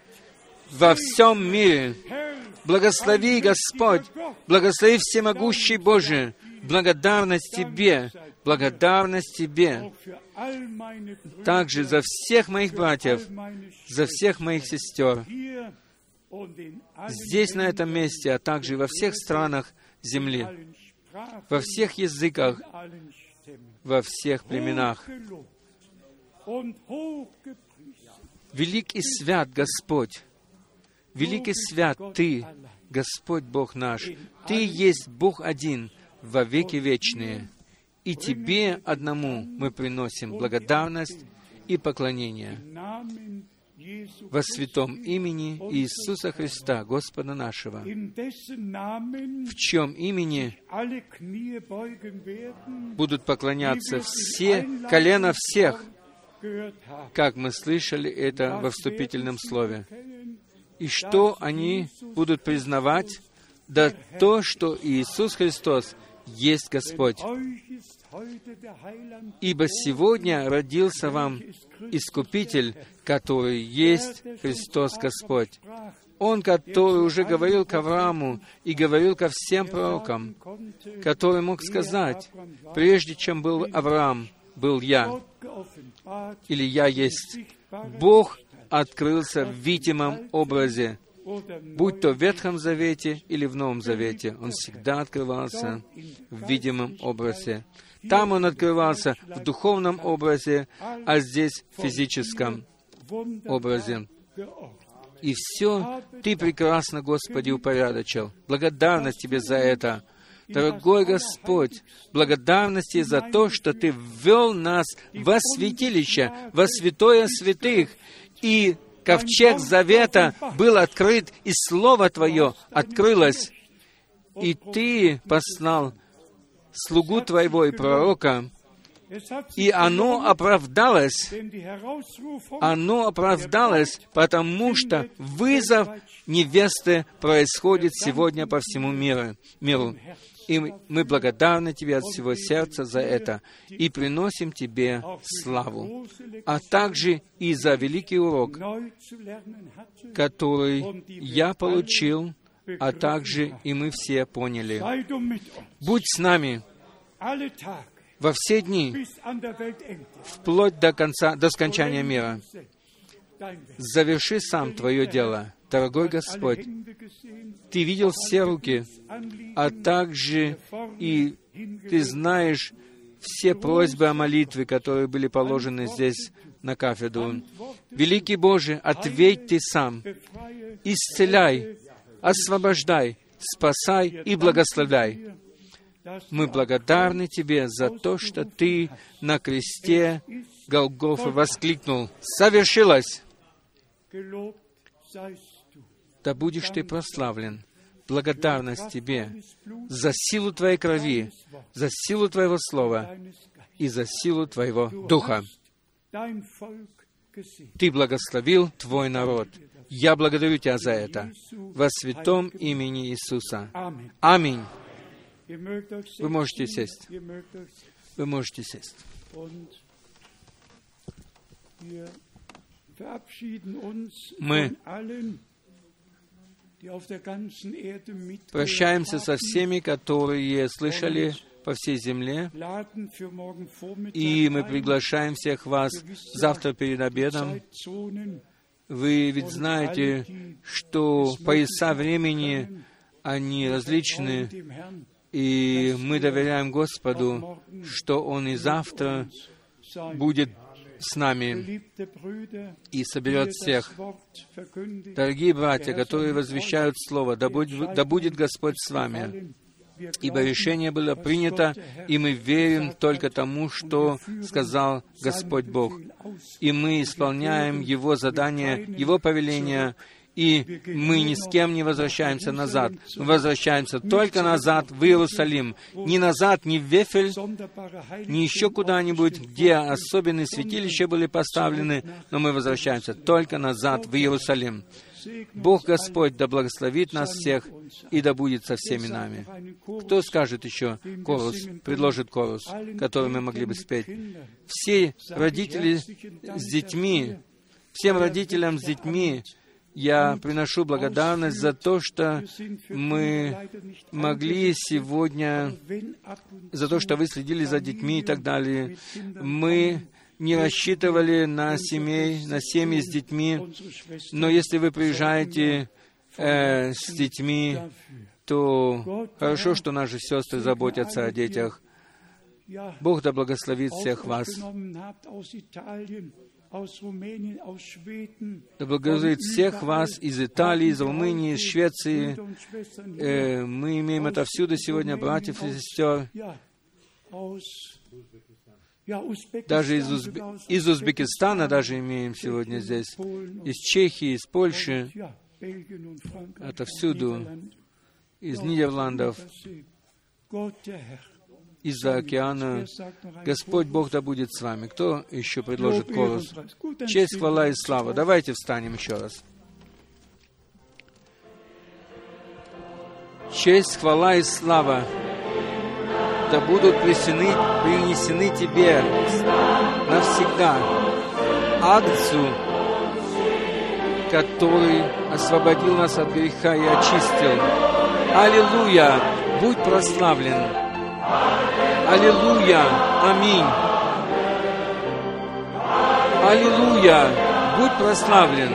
во всем мире. Благослови, Господь, благослови всемогущий Боже, благодарность Тебе, благодарность Тебе также за всех моих братьев, за всех моих сестер, здесь, на этом месте, а также во всех странах земли, во всех языках, во всех племенах. Велик и свят Господь, велик и свят Ты, Господь Бог наш. Ты есть Бог один во веки вечные. И Тебе одному мы приносим благодарность и поклонение во святом имени Иисуса Христа, Господа нашего, в чем имени будут поклоняться все колена всех, как мы слышали это во вступительном слове. И что они будут признавать? Да то, что Иисус Христос есть Господь. Ибо сегодня родился вам Искупитель, который есть Христос Господь. Он, который уже говорил к Аврааму и говорил ко всем пророкам, который мог сказать, прежде чем был Авраам, был я, или я есть. Бог открылся в видимом образе, будь то в Ветхом Завете или в Новом Завете. Он всегда открывался в видимом образе. Там он открывался в духовном образе, а здесь в физическом образе. И все Ты прекрасно, Господи, упорядочил. Благодарность Тебе за это. Дорогой Господь, благодарности за то, что Ты ввел нас во святилище, во святое святых, и ковчег завета был открыт, и Слово Твое открылось, и Ты послал слугу Твоего и пророка, и оно оправдалось. Оно оправдалось, потому что вызов невесты происходит сегодня по всему миру. миру. И мы благодарны Тебе от всего сердца за это и приносим Тебе славу, а также и за великий урок, который я получил а также и мы все поняли. Будь с нами во все дни, вплоть до конца, до скончания мира. Заверши сам Твое дело, дорогой Господь. Ты видел все руки, а также и Ты знаешь все просьбы о молитве, которые были положены здесь на кафедру. Великий Боже, ответь Ты сам, исцеляй, освобождай, спасай и благословляй. Мы благодарны Тебе за то, что Ты на кресте Голгофа воскликнул «Совершилось!» Да будешь Ты прославлен. Благодарность Тебе за силу Твоей крови, за силу Твоего Слова и за силу Твоего Духа. Ты благословил Твой народ. Я благодарю Тебя за это. Во святом имени Иисуса. Аминь. Вы можете сесть. Вы можете сесть. Мы прощаемся со всеми, которые слышали по всей земле, и мы приглашаем всех вас завтра перед обедом вы ведь знаете, что пояса времени, они различны, и мы доверяем Господу, что Он и завтра будет с нами и соберет всех. Дорогие братья, которые возвещают Слово, да будет, да будет Господь с вами ибо решение было принято, и мы верим только тому, что сказал Господь Бог. И мы исполняем Его задание, Его повеление, и мы ни с кем не возвращаемся назад. Мы возвращаемся только назад в Иерусалим. Не назад, не в Вефель, не еще куда-нибудь, где особенные святилища были поставлены, но мы возвращаемся только назад в Иерусалим. Бог Господь да благословит нас всех и да будет со всеми нами. Кто скажет еще корус, предложит корус, который мы могли бы спеть? Все родители с детьми, всем родителям с детьми, Я приношу благодарность за то, что мы могли сегодня, за то, что вы следили за детьми и так далее. Мы не рассчитывали на семей, на семьи с детьми, но если вы приезжаете э, с детьми, то хорошо, что наши сестры заботятся о детях. Бог да благословит всех вас. Да благословит всех вас из Италии, из Румынии, из Швеции. Э, мы имеем это всюду сегодня, братьев и сестер. Даже из, Узбе... из Узбекистана даже имеем сегодня здесь. Из Чехии, из Польши. Это всюду. Из Нидерландов из-за океана. Господь Бог да будет с вами. Кто еще предложит голос? Честь, хвала и слава. Давайте встанем еще раз. Честь, хвала и слава да будут принесены, принесены Тебе навсегда, Агнцу, который освободил нас от греха и очистил. Аллилуйя! Будь прославлен! Аллилуйя! Аминь! Аллилуйя! Будь прославлен!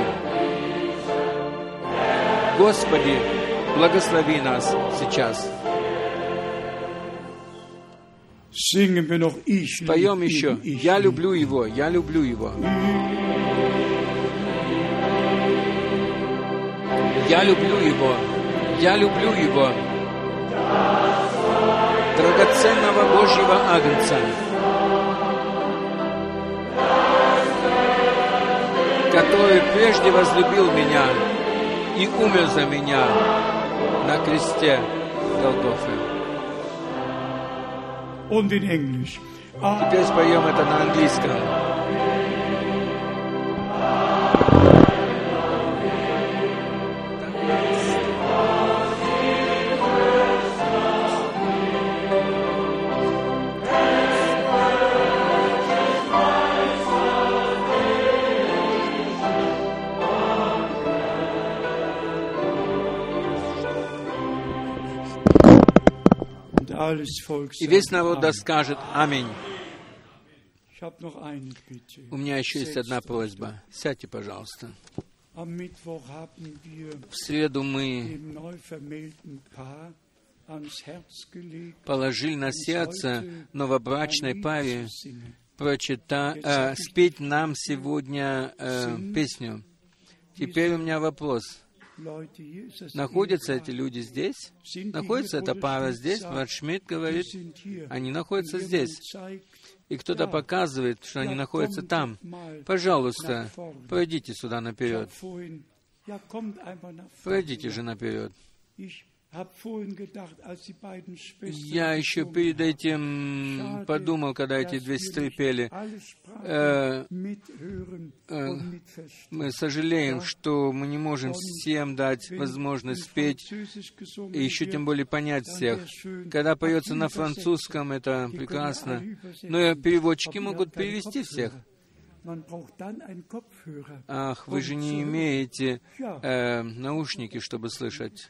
Господи, благослови нас сейчас. Поем еще. Я люблю его, я люблю его. Я люблю его, я люблю его драгоценного Божьего Агнца, который прежде возлюбил меня и умер за меня на кресте Голгофы. Теперь споем это на английском. И весь народ да скажет Аминь. У меня еще есть одна просьба. Сядьте, пожалуйста. В среду мы положили на сердце новобрачной паре прочита, э, спеть нам сегодня э, песню. Теперь у меня вопрос. Находятся эти люди здесь? Находится эта пара здесь? Брат Шмидт говорит, они находятся здесь. И кто-то показывает, что они находятся там. Пожалуйста, пройдите сюда наперед. Пройдите же наперед. Я еще перед этим подумал, когда эти две сестры пели. Э, э, мы сожалеем, что мы не можем всем дать возможность спеть, и еще тем более понять всех. Когда поется на французском, это прекрасно. Но переводчики могут перевести всех. Ах, вы же не имеете э, наушники, чтобы слышать.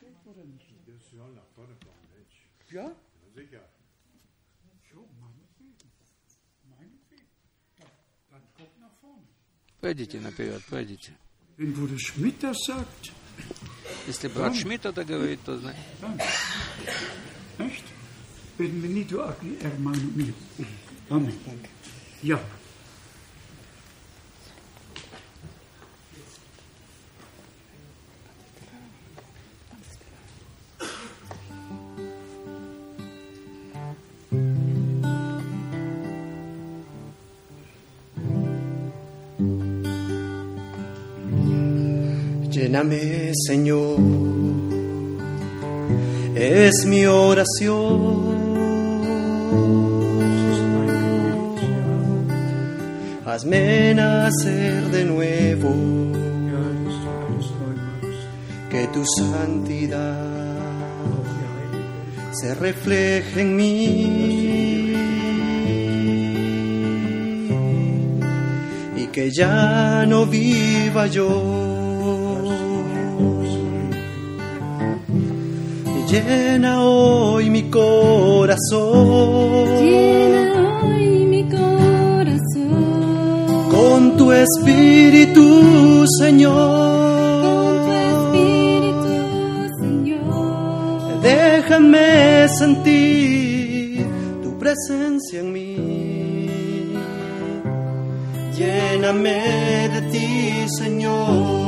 Ja? Sicher. Пойдите наперед, пойдите. Если брат Шмидт это говорит, то знай. Benvenuto hermano mio. Amen. Ja. Lléname, Señor, es mi oración. Hazme nacer de nuevo, que tu santidad se refleje en mí. Y que ya no viva yo Llena hoy mi corazón Llena hoy mi corazón con tu espíritu, con Señor. tu espíritu, Señor. Déjame sentir tu presencia en mí. Lléname de ti, Señor.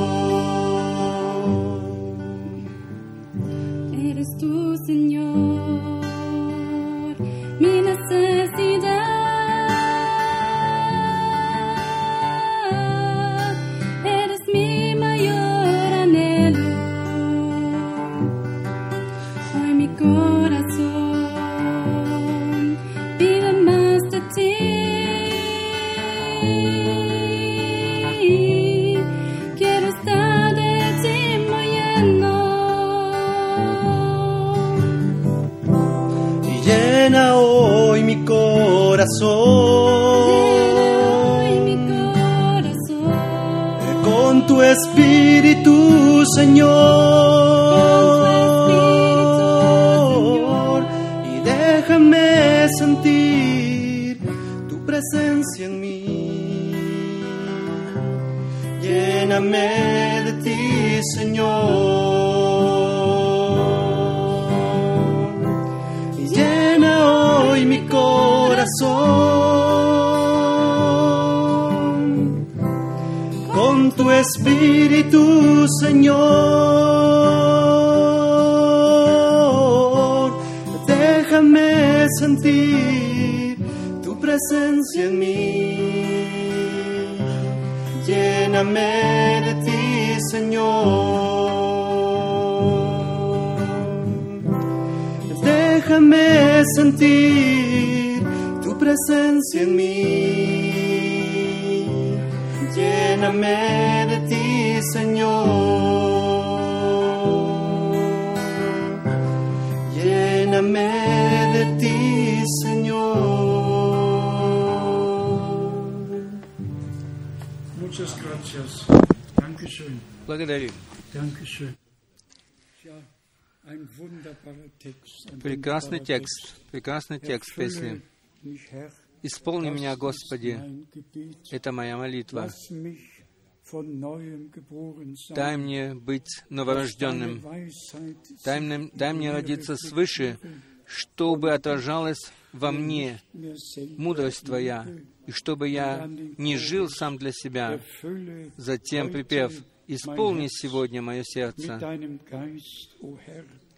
Прекрасный текст, прекрасный текст песни. «Исполни меня, Господи». Это моя молитва. Дай мне быть новорожденным. Дай мне, дай мне родиться свыше, чтобы отражалась во мне мудрость Твоя, и чтобы я не жил сам для себя. Затем припев «Исполни сегодня мое сердце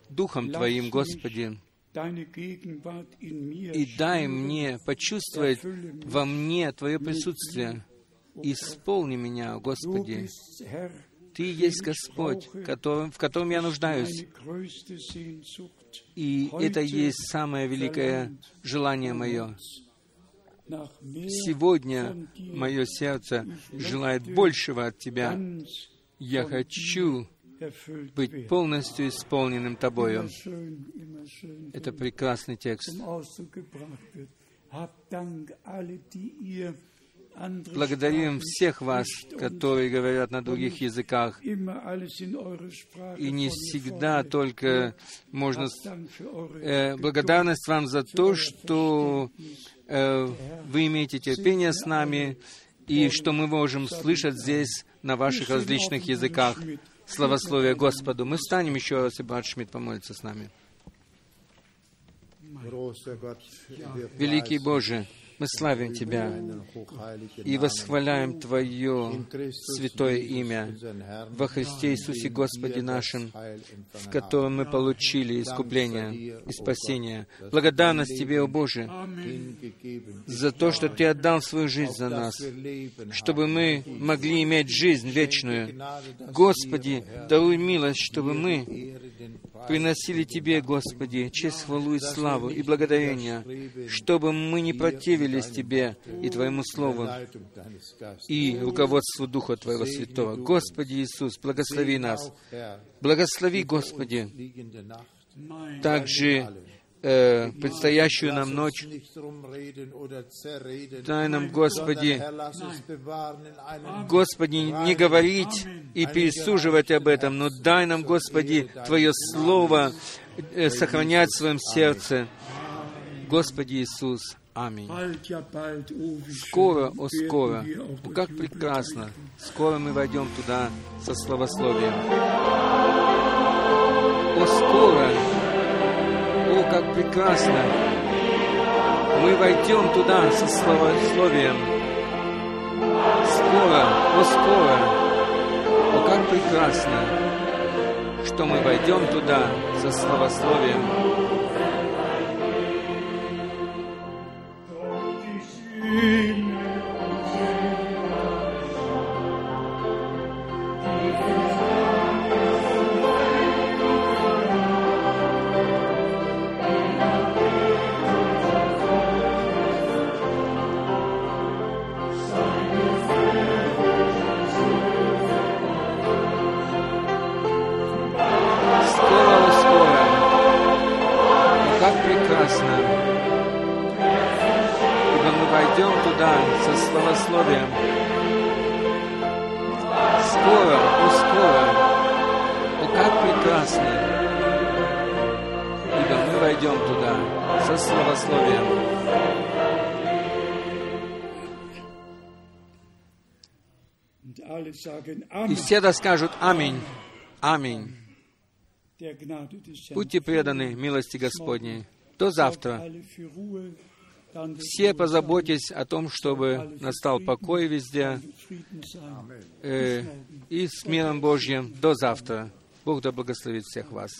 Духом Твоим, Господи, и дай мне почувствовать во мне Твое присутствие. Исполни меня, Господи. Ты есть Господь, которым- в котором я нуждаюсь. И это есть самое великое желание мое. Сегодня мое сердце желает большего от Тебя. Я хочу быть полностью исполненным Тобою. Это прекрасный текст. Благодарим всех вас, которые говорят на других языках. И не всегда только можно... Э, благодарность вам за то, что э, вы имеете терпение с нами, и что мы можем слышать здесь на ваших различных языках славословие Господу. Мы встанем еще раз, и брат Шмидт помолится с нами. Великий Боже, мы славим Тебя и восхваляем Твое святое имя во Христе Иисусе Господе нашим, в котором мы получили искупление и спасение. Благодарность Тебе, о Боже, за то, что Ты отдал свою жизнь за нас, чтобы мы могли иметь жизнь вечную. Господи, даруй милость, чтобы мы приносили Тебе, Господи, честь, хвалу и славу и благодарение, чтобы мы не противились Тебе и Твоему Слову и руководству Духа Твоего Святого. Господи Иисус, благослови нас. Благослови, Господи, также э, предстоящую нам ночь. Дай нам, Господи, Господи, не говорить и пересуживать об этом, но дай нам, Господи, Твое Слово э, сохранять в своем сердце. Господи Иисус, аминь. Скоро, о скоро, о как прекрасно, скоро мы войдем туда со словословием. О скоро, о как прекрасно, мы войдем туда со словословием. Скоро, о скоро, о как прекрасно, что мы войдем туда со словословием. Скоро, Все да скажут «Аминь, Аминь». Будьте преданы милости Господней. До завтра. Все позаботьтесь о том, чтобы настал покой везде э, и с миром Божьим. До завтра. Бог да благословит всех вас.